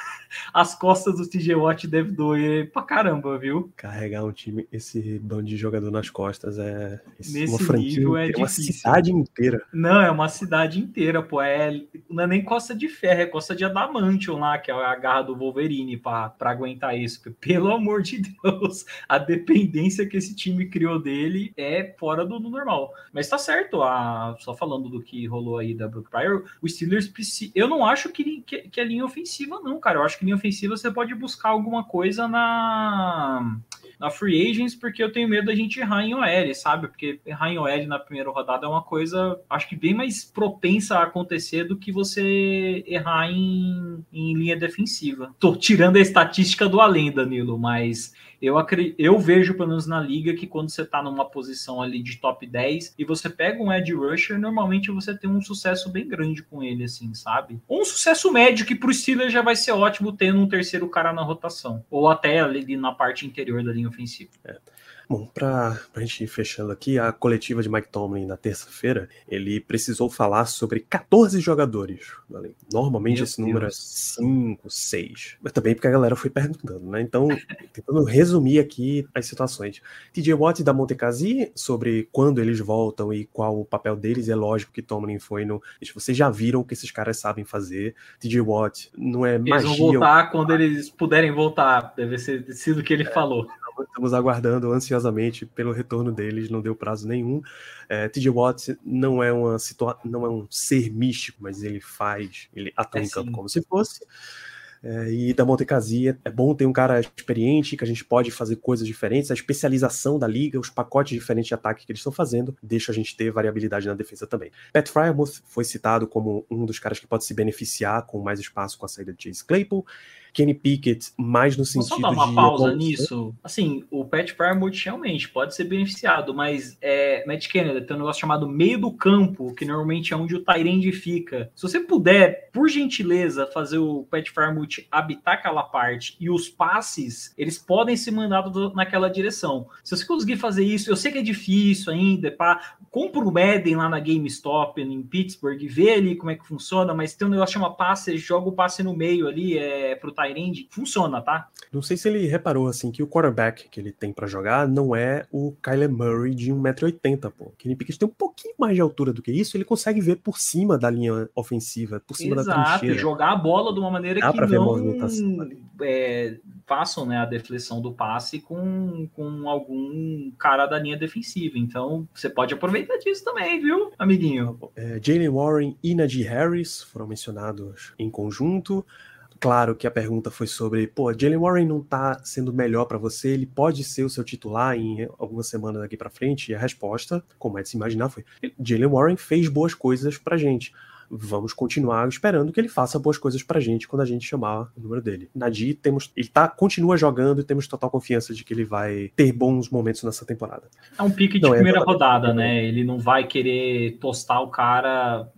as costas do TJ Watt deve doer pra caramba, viu? carregar um time, esse bando de jogador nas costas é esse- Nesse uma franquia, nível é inteira, uma cidade inteira. Não, é uma cidade inteira, pô. É, não é nem costa de ferro, é costa de adamantium lá, que é a garra do Wolverine pra, pra aguentar isso. Pelo amor de Deus, a dependência que esse time criou dele é fora do, do normal. Mas tá certo, a, só falando do que rolou aí da Brook Pryor, o Steelers precisa. Eu não acho que, que, que é linha ofensiva, não, cara. Eu acho que linha ofensiva você pode buscar alguma coisa na na Free Agents, porque eu tenho medo da gente errar em OL, sabe? Porque errar em OL na primeira rodada é uma coisa, acho que bem mais propensa a acontecer do que você errar em, em linha defensiva. Tô tirando a estatística do além, Danilo, mas eu, eu vejo, pelo menos na liga, que quando você tá numa posição ali de top 10 e você pega um edge rusher, normalmente você tem um sucesso bem grande com ele, assim, sabe? Ou um sucesso médio que pro Steelers já vai ser ótimo tendo um terceiro cara na rotação. Ou até ali na parte interior da linha ofensiva. Bom, para a gente ir fechando aqui, a coletiva de Mike Tomlin na terça-feira, ele precisou falar sobre 14 jogadores. Normalmente Meu esse número é Deus. 5, 6. Mas também porque a galera foi perguntando, né? Então, tentando resumir aqui as situações. TJ Watt da Montecasi, sobre quando eles voltam e qual o papel deles. É lógico que Tomlin foi no. Vocês já viram o que esses caras sabem fazer. TJ Watt não é Eles magia. vão voltar quando eles puderem voltar. Deve ser sido o que ele falou. Estamos aguardando ansiosamente pelo retorno deles, não deu prazo nenhum. É, TJ Watt não é uma situa não é um ser místico, mas ele faz, ele atua É em campo sim. como se fosse. É, e da Montecazia é bom ter um cara experiente que a gente pode fazer coisas diferentes. A especialização da liga, os pacotes diferentes de ataque que eles estão fazendo, deixa a gente ter variabilidade na defesa também. Pat Fryermuth foi citado como um dos caras que pode se beneficiar com mais espaço com a saída de Chase Claypool. Kenny Pickett, mais no sentido só dar uma de pausa nisso. Assim, o Pat Fairmouth realmente pode ser beneficiado, mas é, Matt Kennedy tem um negócio chamado meio do campo, que normalmente é onde o Tyrande fica. Se você puder, por gentileza, fazer o Pat Fairmouth habitar aquela parte e os passes, eles podem ser mandados naquela direção. Se você conseguir fazer isso, eu sei que é difícil ainda, pá, compra o Madden lá na GameStop em Pittsburgh, vê ali como é que funciona, mas tem um negócio que chama passe, joga o passe no meio ali, é pro Tyrande, funciona, tá? Não sei se ele reparou assim que o quarterback que ele tem pra jogar não é o Kyler Murray de 1,80m, pô. Kenny Pickett tem um pouquinho mais de altura do que isso, ele consegue ver por cima da linha ofensiva, por cima da Exato, e trincheira. jogar a bola de uma maneira Dá que pra ver a não movimentação é, façam né, a deflexão do passe com, com algum cara da linha defensiva. Então, você pode aproveitar disso também, viu, amiguinho? É, Jalen Warren e Najee Harris foram mencionados em conjunto. Claro que a pergunta foi sobre, pô, Jalen Warren não tá sendo melhor pra você, ele pode ser o seu titular em algumas semanas daqui pra frente? E a resposta, como é de se imaginar, foi: Jalen Warren fez boas coisas pra gente. Vamos continuar esperando que ele faça boas coisas pra gente quando a gente chamar o número dele. Najee, temos, ele tá, continua jogando e temos total confiança de que ele vai ter bons momentos nessa temporada. É um pique de Não, é primeira exatamente. rodada, né? Ele não vai querer tostar o cara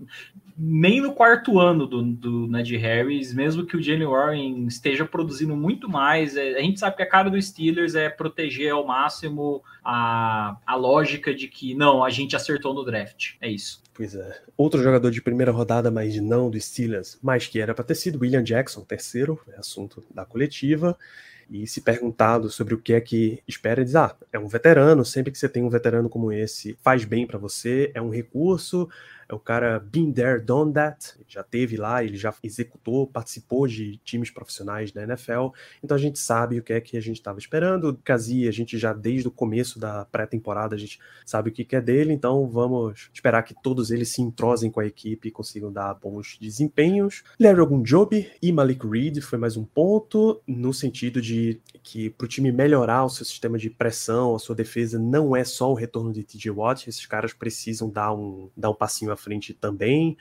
nem no quarto ano do, do Najee Harris, mesmo que o Jalen Warren esteja produzindo muito mais. é, a gente sabe que a cara do Steelers é proteger ao máximo a, a lógica de que não, a gente acertou no draft. É isso. Pois é. Outro jogador de primeira rodada, mas não do Steelers, mas que era para ter sido William Jackson, terceiro, é assunto da coletiva. E se perguntado sobre o que é que espera, diz: ah, é um veterano. Sempre que você tem um veterano como esse, faz bem para você, é um recurso. É o cara been there, done that. Já teve lá, ele já executou, participou de times profissionais da NFL. Então a gente sabe o que é que a gente estava esperando. Kazi, a gente já desde o começo da pré-temporada a gente sabe o que é dele. Então vamos esperar que todos eles se entrosem com a equipe e consigam dar bons desempenhos. Larry Ogunjobi e Malik Reed foi mais um ponto no sentido de que para o time melhorar o seu sistema de pressão, a sua defesa não é só o retorno de TJ Watt. Esses caras precisam dar um dar um passinho à frente também.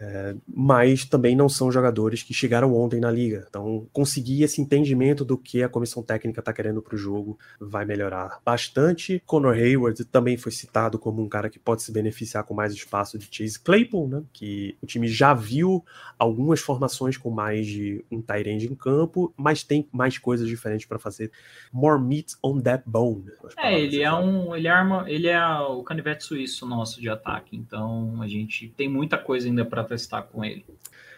É, mas também não são jogadores que chegaram ontem na liga. Então, conseguir esse entendimento do que a comissão técnica está querendo para o jogo vai melhorar bastante. Conor Hayward também foi citado como um cara que pode se beneficiar com mais espaço de Chase Claypool, né? Que o time já viu algumas formações com mais de um tight end em campo, mas tem mais coisas diferentes para fazer. More meat on that bone. É, ele é um, ele arma, ele é o canivete suíço nosso de ataque. Então, a gente tem muita coisa ainda para testar com ele.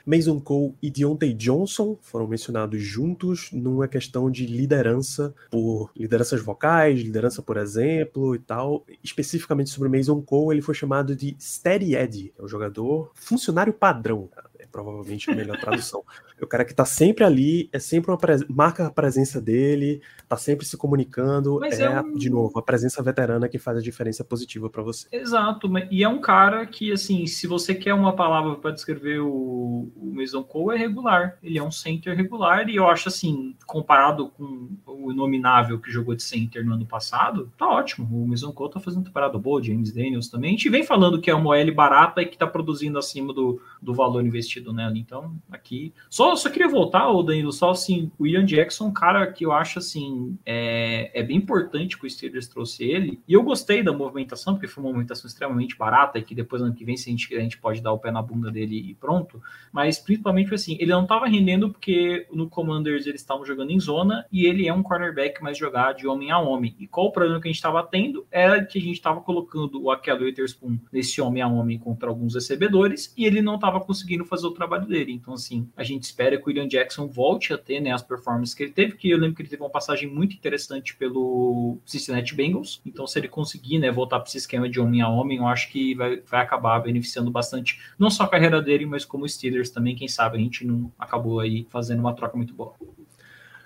Mason Cole e Deontay Johnson foram mencionados juntos numa questão de liderança por lideranças vocais, liderança por exemplo e tal. Especificamente sobre Mason Cole, ele foi chamado de Steady Eddie, é o jogador funcionário padrão. É provavelmente a melhor tradução. É o cara que tá sempre ali, é sempre uma pres... marca a presença dele, tá sempre se comunicando. Mas é, é um... de novo, a presença veterana que faz a diferença positiva para você. Exato, e é um cara que, assim, se você quer uma palavra para descrever o, o Mason Cole, é regular. Ele é um center regular, e eu acho, assim, comparado com o inominável que jogou de center no ano passado, tá ótimo. O Mason Cole tá fazendo temporada boa, James Daniels também. A gente vem falando que é uma OL barata e que tá produzindo acima do, do valor investido nela. Então, aqui. Só, só queria voltar, o Danilo, só assim, o Ian Jackson, um cara que eu acho assim, é, é bem importante que o Steelers trouxe ele. E eu gostei da movimentação, porque foi uma movimentação extremamente barata, e que depois ano que vem, se a gente, a gente pode dar o pé na bunda dele e pronto. Mas principalmente assim, ele não estava rendendo porque no Commanders eles estavam jogando em zona e ele é um cornerback mais jogado de homem a homem. E qual o problema que a gente estava tendo? Era que a gente estava colocando o Akel Witherspoon nesse homem a homem contra alguns recebedores e ele não estava conseguindo fazer o trabalho dele. Então, assim, a gente espera que o William Jackson volte a ter né, as performances que ele teve, que eu lembro que ele teve uma passagem muito interessante pelo Cincinnati Bengals. Então, se ele conseguir né, voltar para esse esquema de homem a homem, eu acho que vai, vai acabar beneficiando bastante, não só a carreira dele, mas como o Steelers também. Quem sabe a gente não acabou aí fazendo uma troca muito boa.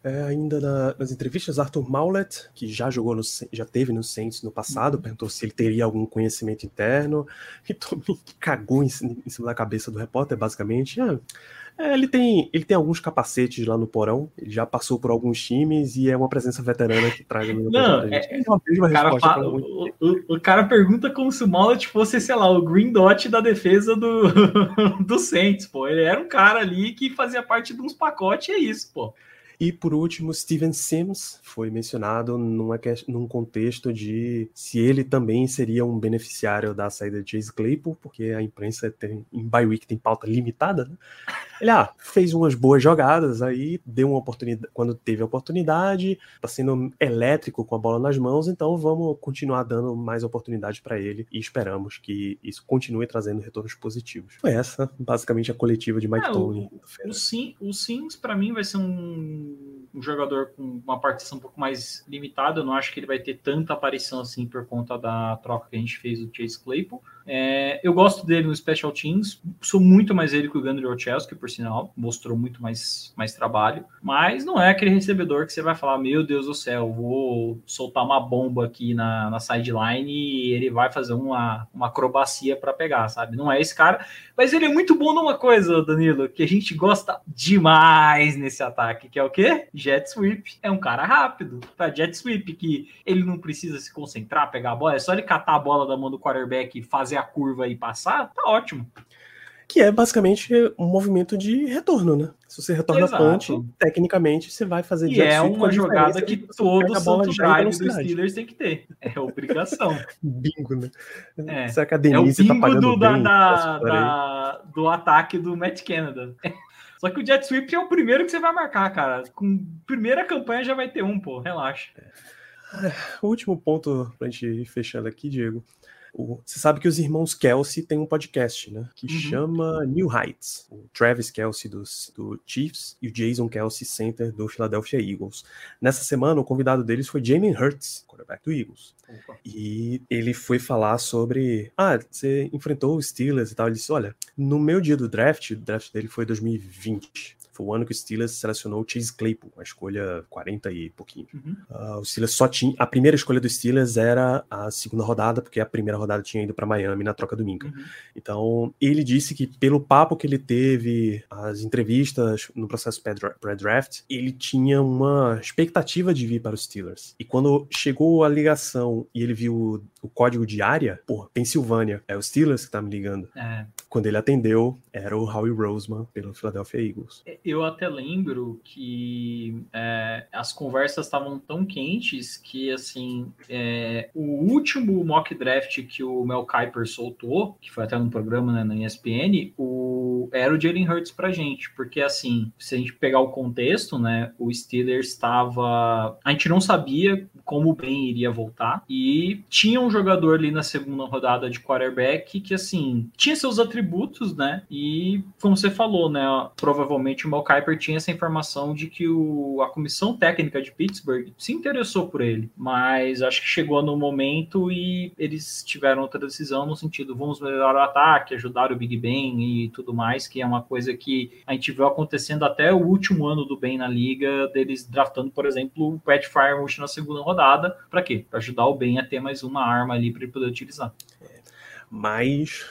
É, ainda na, nas entrevistas, Arthur Maulet, que já jogou no, já teve no Saints no passado, uhum. perguntou se ele teria algum conhecimento interno e também cagou em, em, cima da cabeça do repórter, basicamente. Ah, é, ele, tem, ele tem alguns capacetes lá no porão, ele já passou por alguns times e é uma presença veterana que traz no Não, é, é mesma cara fala, o, o, o, cara pergunta como se o Maulet fosse, sei lá, o Green Dot da defesa do, do Saints, pô. Ele era um cara ali que fazia parte de uns pacotes, e é isso, pô. E por último, Steven Sims foi mencionado numa, num contexto de se ele também seria um beneficiário da saída de Chase Claypool, porque a imprensa tem, em bye week tem pauta limitada, né? Ele ah, fez umas boas jogadas aí, deu uma oportunidade quando teve a oportunidade, tá sendo elétrico com a bola nas mãos, então vamos continuar dando mais oportunidade para ele e esperamos que isso continue trazendo retornos positivos. Foi essa, basicamente, a coletiva de Mike é, Tony. O, o, Sim, o Sims, para mim, vai ser um, um, jogador com uma participação um pouco mais limitada. Eu não acho que ele vai ter tanta aparição assim por conta da troca que a gente fez do Chase Claypool. É, eu gosto dele no Special Teams, sou muito mais ele que o Gandry Olszewski, por sinal, mostrou muito mais, mais trabalho, mas não é aquele recebedor que você vai falar, meu Deus do céu, vou soltar uma bomba aqui na, na sideline e ele vai fazer uma, uma acrobacia para pegar, sabe? Não é esse cara, mas ele é muito bom numa coisa, Danilo, que a gente gosta demais nesse ataque, que é o quê? Jet Sweep. É um cara rápido, tá? Jet Sweep, que ele não precisa se concentrar, pegar a bola, é só ele catar a bola da mão do quarterback e fazer fazer a curva e passar, tá ótimo. Que é basicamente um movimento de retorno, né? Se você retorna Exato. punch, tecnicamente você vai fazer E é uma jogada que todo santo drive do Steelers tem que ter. É obrigação. bingo, né? É, Essa academia é o tá bingo tá do, da, da, da, do ataque do Matt Canada. Só que o Jet Sweep é o primeiro que você vai marcar, cara. Com primeira campanha já vai ter um, pô. Relaxa. É. O último ponto pra gente ir fechando aqui, Diego, o, você sabe que os irmãos Kelsey têm um podcast, né? Que uhum. chama New Heights. O Travis Kelsey do, do Chiefs e o Jason Kelsey Center do Philadelphia Eagles. Nessa semana, o convidado deles foi Jamie Hurts, quarterback do Eagles. Opa. E ele foi falar sobre, ah, você enfrentou os Steelers e tal. Ele disse, olha, no meu dia do draft, o draft dele foi 2020. Foi o ano que o Steelers selecionou o Chase Claypool, a escolha 40 e pouquinho. Uhum. Uh, o Steelers só tinha. A primeira escolha do Steelers era a segunda rodada, porque a primeira rodada tinha ido para Miami na troca do Minka. Uhum. Então, ele disse que pelo papo que ele teve, as entrevistas no processo pré-draft, ele tinha uma expectativa de vir para os Steelers. E quando chegou a ligação e ele viu o código de área, pô, Pensilvânia, é o Steelers que tá me ligando. É. Quando ele atendeu, era o Howie Roseman pelo Philadelphia Eagles. Eu até lembro que é, as conversas estavam tão quentes que, assim, é, o último mock draft que o Mel Kiper soltou, que foi até no programa né, na ESPN, o, era o Jalen Hurts pra gente, porque, assim, se a gente pegar o contexto, né, o Steelers estava... A gente não sabia como o Ben iria voltar e tinha um jogador ali na segunda rodada de quarterback que, assim, tinha seus atributos, né? E, como você falou, né? Provavelmente o Mel Kiper tinha essa informação de que o, a comissão técnica de Pittsburgh se interessou por ele, mas acho que chegou no momento e eles tiveram outra decisão no sentido, vamos melhorar o ataque, ajudar o Big Ben e tudo mais, que é uma coisa que a gente viu acontecendo até o último ano do Ben na liga, deles draftando, por exemplo, o Pat Fryermuth na segunda rodada, para quê? Para ajudar o Ben a ter mais uma arma arma ali para ele poder utilizar. Mas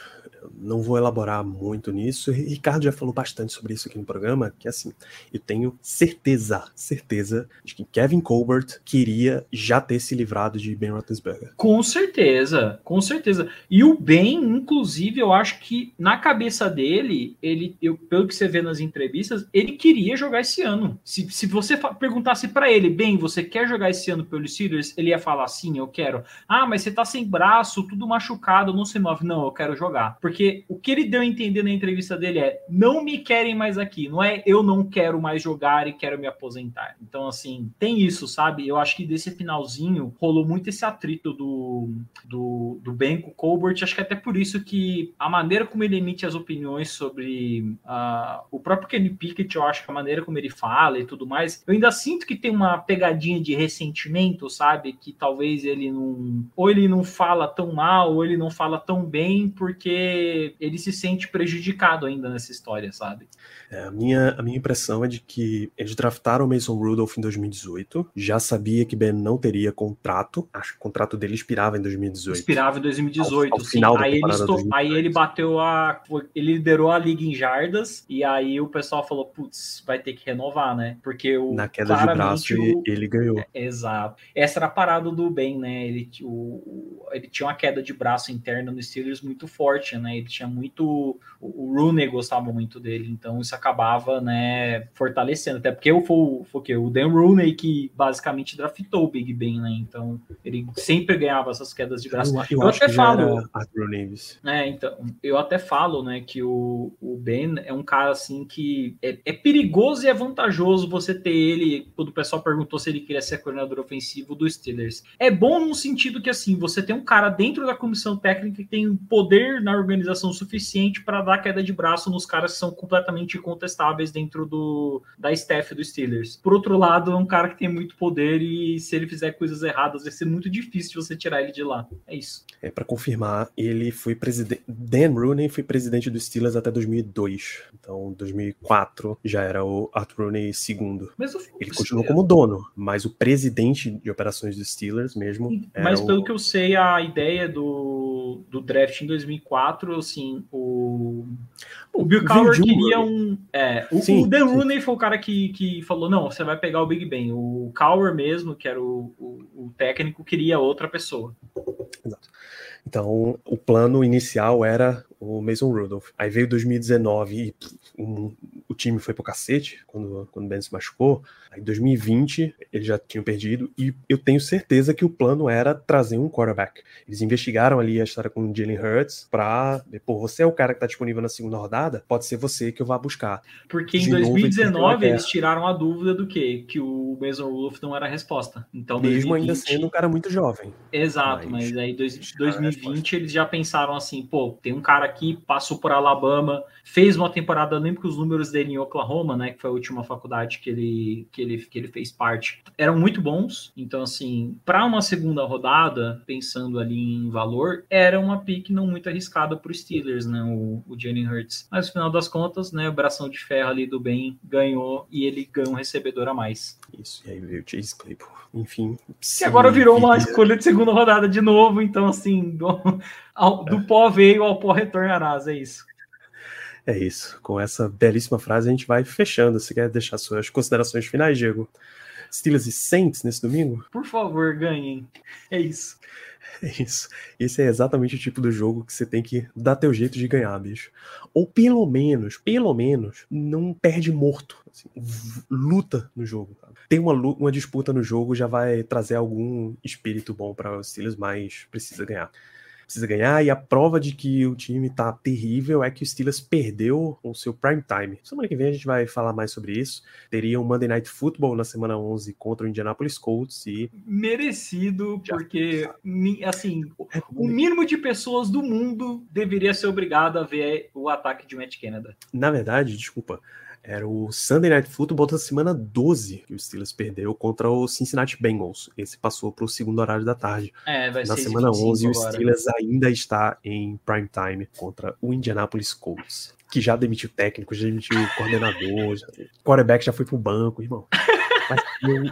não vou elaborar muito nisso. Ricardo já falou bastante sobre isso aqui no programa, que assim, eu tenho certeza, certeza de que Kevin Colbert queria já ter se livrado de Ben Roethlisberger. Com certeza, com certeza. E o Ben, inclusive, eu acho que na cabeça dele, ele, eu, pelo que você vê nas entrevistas, ele queria jogar esse ano. Se, se você perguntasse para ele, Ben, você quer jogar esse ano pelo Steelers? Ele ia falar sim, eu quero. Ah, mas você tá sem braço, tudo machucado, não se move. Não, eu quero jogar. Porque o que ele deu a entender na entrevista dele é: não me querem mais aqui, não é eu não quero mais jogar e quero me aposentar. Então, assim, tem isso, sabe? Eu acho que desse finalzinho rolou muito esse atrito do, do, do Ben com o Colbert. Acho que até por isso que a maneira como ele emite as opiniões sobre uh, o próprio Kenny Pickett, eu acho que a maneira como ele fala e tudo mais, eu ainda sinto que tem uma pegadinha de ressentimento, sabe? Que talvez ele não. Ou ele não fala tão mal, ou ele não fala tão bem, porque ele se sente prejudicado ainda nessa história, sabe? É, a, minha, a minha impressão é de que eles draftaram o Mason Rudolph em 2018, já sabia que Ben não teria contrato, acho que o contrato dele expirava em 2018. Expirava em 2018, ao, ao final aí, ele estou, aí ele bateu a. Ele liderou a liga em jardas, e aí o pessoal falou: putz, vai ter que renovar, né? Porque o. Na queda de braço, o, ele ganhou. É, exato. Essa era a parada do Ben, né? Ele, o, ele tinha uma queda de braço interna no Steelers muito forte, né? Ele tinha muito. O, o Rooney gostava muito dele, então isso acabava, né, fortalecendo. Até porque foi, foi o que? O Dan Rooney que basicamente draftou o Big Ben, né? Então ele sempre ganhava essas quedas de braço. Eu, eu, eu até falo. É, então, eu até falo, né, que o, o Ben é um cara assim que é, é perigoso e é vantajoso você ter ele. Quando o pessoal perguntou se ele queria ser coordenador ofensivo do Steelers. É bom no sentido que assim, você tem um cara dentro da comissão técnica que tem poder na organização suficiente para dar queda de braço nos caras que são completamente incontestáveis dentro do, da staff do Steelers. Por outro lado, é um cara que tem muito poder e se ele fizer coisas erradas, vai ser muito difícil você tirar ele de lá. É isso. É, para confirmar, ele foi presidente. Dan Rooney foi presidente do Steelers até 2002. Então, 2004 já era o Arthur Rooney segundo. ele continuou como dono, mas o presidente de operações do Steelers mesmo. Mas pelo o... que eu sei, a ideia do, do draft em 2004, assim, o, o Bill Cowher queria um, é, o, sim, o Dan Rooney foi o cara que, que falou: não, você vai pegar o Big Ben. O Cower mesmo, que era o, o, o técnico, queria outra pessoa. Exato. Então, o plano inicial era o Mason Rudolph. Aí veio 2019 e um, o time foi pro cacete quando, quando o Ben se machucou. Aí 2020 eles já tinham perdido e eu tenho certeza que o plano era trazer um quarterback. Eles investigaram ali a história com o Jalen Hurts pra, pô, você é o cara que tá disponível na segunda rodada, pode ser você que eu vá buscar. Porque em 2019 eles tiraram a dúvida do quê? Que o Mason Rudolph não era a resposta. Então, Mesmo 2020... ainda sendo um cara muito jovem. Exato, mas, mas aí 2020 eles já pensaram assim, pô, tem um cara aqui, passou por Alabama, fez uma temporada olímpica, os números dele ele em Oklahoma, né, que foi a última faculdade que ele, que ele, que ele fez parte, eram muito bons. Então, assim, para uma segunda rodada, pensando ali em valor, era uma pick não muito arriscada para os Steelers, né, o, o Jalen Hurts. Mas no final das contas, né, o bração de ferro ali do bem ganhou e ele ganhou um recebedor a mais. Isso, e aí veio o Chase Claypool. Enfim. Que agora virou uma escolha de segunda rodada de novo, então, assim, ao, do pó veio ao pó retornarás, é isso. É isso. Com essa belíssima frase, a gente vai fechando. Você quer deixar suas considerações finais, Diego? Steelers e Saints nesse domingo? Por favor, ganhem. É isso. É isso. Esse é exatamente o tipo do jogo que você tem que dar teu jeito de ganhar, bicho. Ou pelo menos, pelo menos, não perde morto. Assim, luta no jogo. Tá? Tem uma, uma disputa no jogo, já vai trazer algum espírito bom para os Steelers, mas precisa ganhar precisa ganhar. E a prova de que o time tá terrível é que o Steelers perdeu o seu prime time. Semana que vem a gente vai falar mais sobre isso. Teria um Monday Night Football na semana 11 contra o Indianapolis Colts e merecido, porque assim, é o mínimo de pessoas do mundo deveria ser obrigado a ver o ataque de Matt Canada. Na verdade, desculpa, era o Sunday Night Football da semana 12 que o Steelers perdeu contra o Cincinnati Bengals. Esse passou para o segundo horário da tarde. É, vai Na semana 11, agora. o Steelers ainda está em prime time contra o Indianapolis Colts. Que já demitiu técnico, já demitiu coordenador, já... quarterback já foi pro banco, irmão. Mas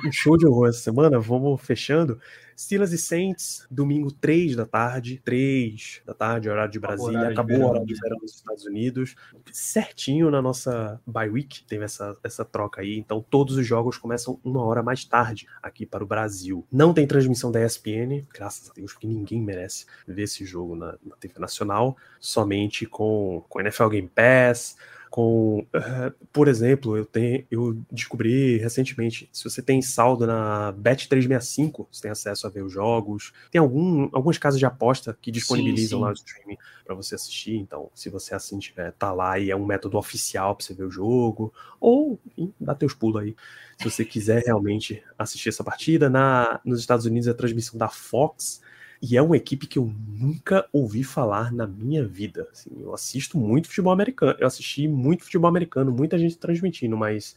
um show de horror essa semana, vamos fechando. Steelers e Saints, domingo 3 da tarde, 3 da tarde, horário de Brasília, horário acabou o horário de verão nos Estados Unidos, certinho na nossa bye week, teve essa, essa troca aí, então todos os jogos começam uma hora mais tarde aqui para o Brasil. Não tem transmissão da ESPN, graças a Deus, porque ninguém merece ver esse jogo na, na TV nacional, somente com, com NFL Game Pass, com, uh, por exemplo, eu tenho, eu descobri recentemente, se você tem saldo na Bet365, você tem acesso a ver os jogos. Tem algum, algumas casas de aposta que disponibilizam sim, sim. lá o streaming para você assistir. Então, se você assim tiver, tá lá e é um método oficial para você ver o jogo, ou enfim, dá teus pulos aí. Se você quiser realmente assistir essa partida, na, nos Estados Unidos a transmissão da Fox e é uma equipe que eu nunca ouvi falar na minha vida. Assim, eu assisto muito futebol americano, eu assisti muito futebol americano, muita gente transmitindo, mas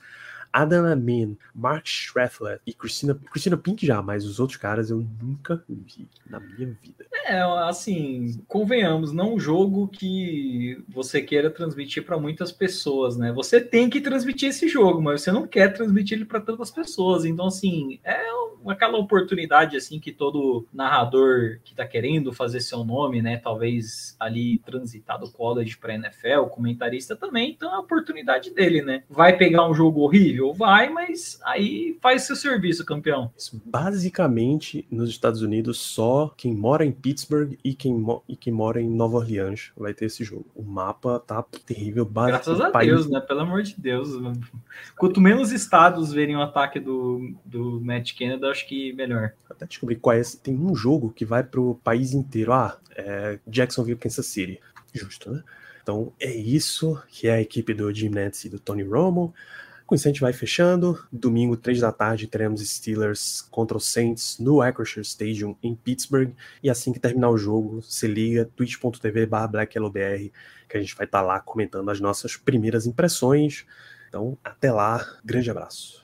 Adam Amin, Mark Schraffler e Christina, Christina Pink já, mas os outros caras eu nunca vi na minha vida. É, assim, convenhamos, não um jogo que você queira transmitir para muitas pessoas, né? Você tem que transmitir esse jogo, mas você não quer transmitir ele para tantas pessoas. Então, assim, é aquela oportunidade assim que todo narrador que está querendo fazer seu nome, né, talvez ali transitar do college para NFL, comentarista também, então é a oportunidade dele, né? Vai pegar um jogo horrível Vai, mas aí faz seu serviço, campeão. Basicamente, nos Estados Unidos, só quem mora em Pittsburgh e quem, e quem mora em Nova Orleans vai ter esse jogo. O mapa tá terrível. Graças a país... Deus, né? Pelo amor de Deus. Quanto menos estados verem o ataque do, do Matt Canada, acho que melhor. Até descobrir qual é. Tem um jogo que vai pro país inteiro. Ah, é Jacksonville, Kansas City. Justo, né? Então é isso que é a equipe do Jim Nantz e do Tony Romo. Com isso a gente vai fechando. Domingo, 3 da tarde, teremos Steelers contra os Saints no Acrisure Stadium em Pittsburgh. E assim que terminar o jogo, se liga, twitch.tv blacklbr, que a gente vai estar tá lá comentando as nossas primeiras impressões. Então, até lá, grande abraço.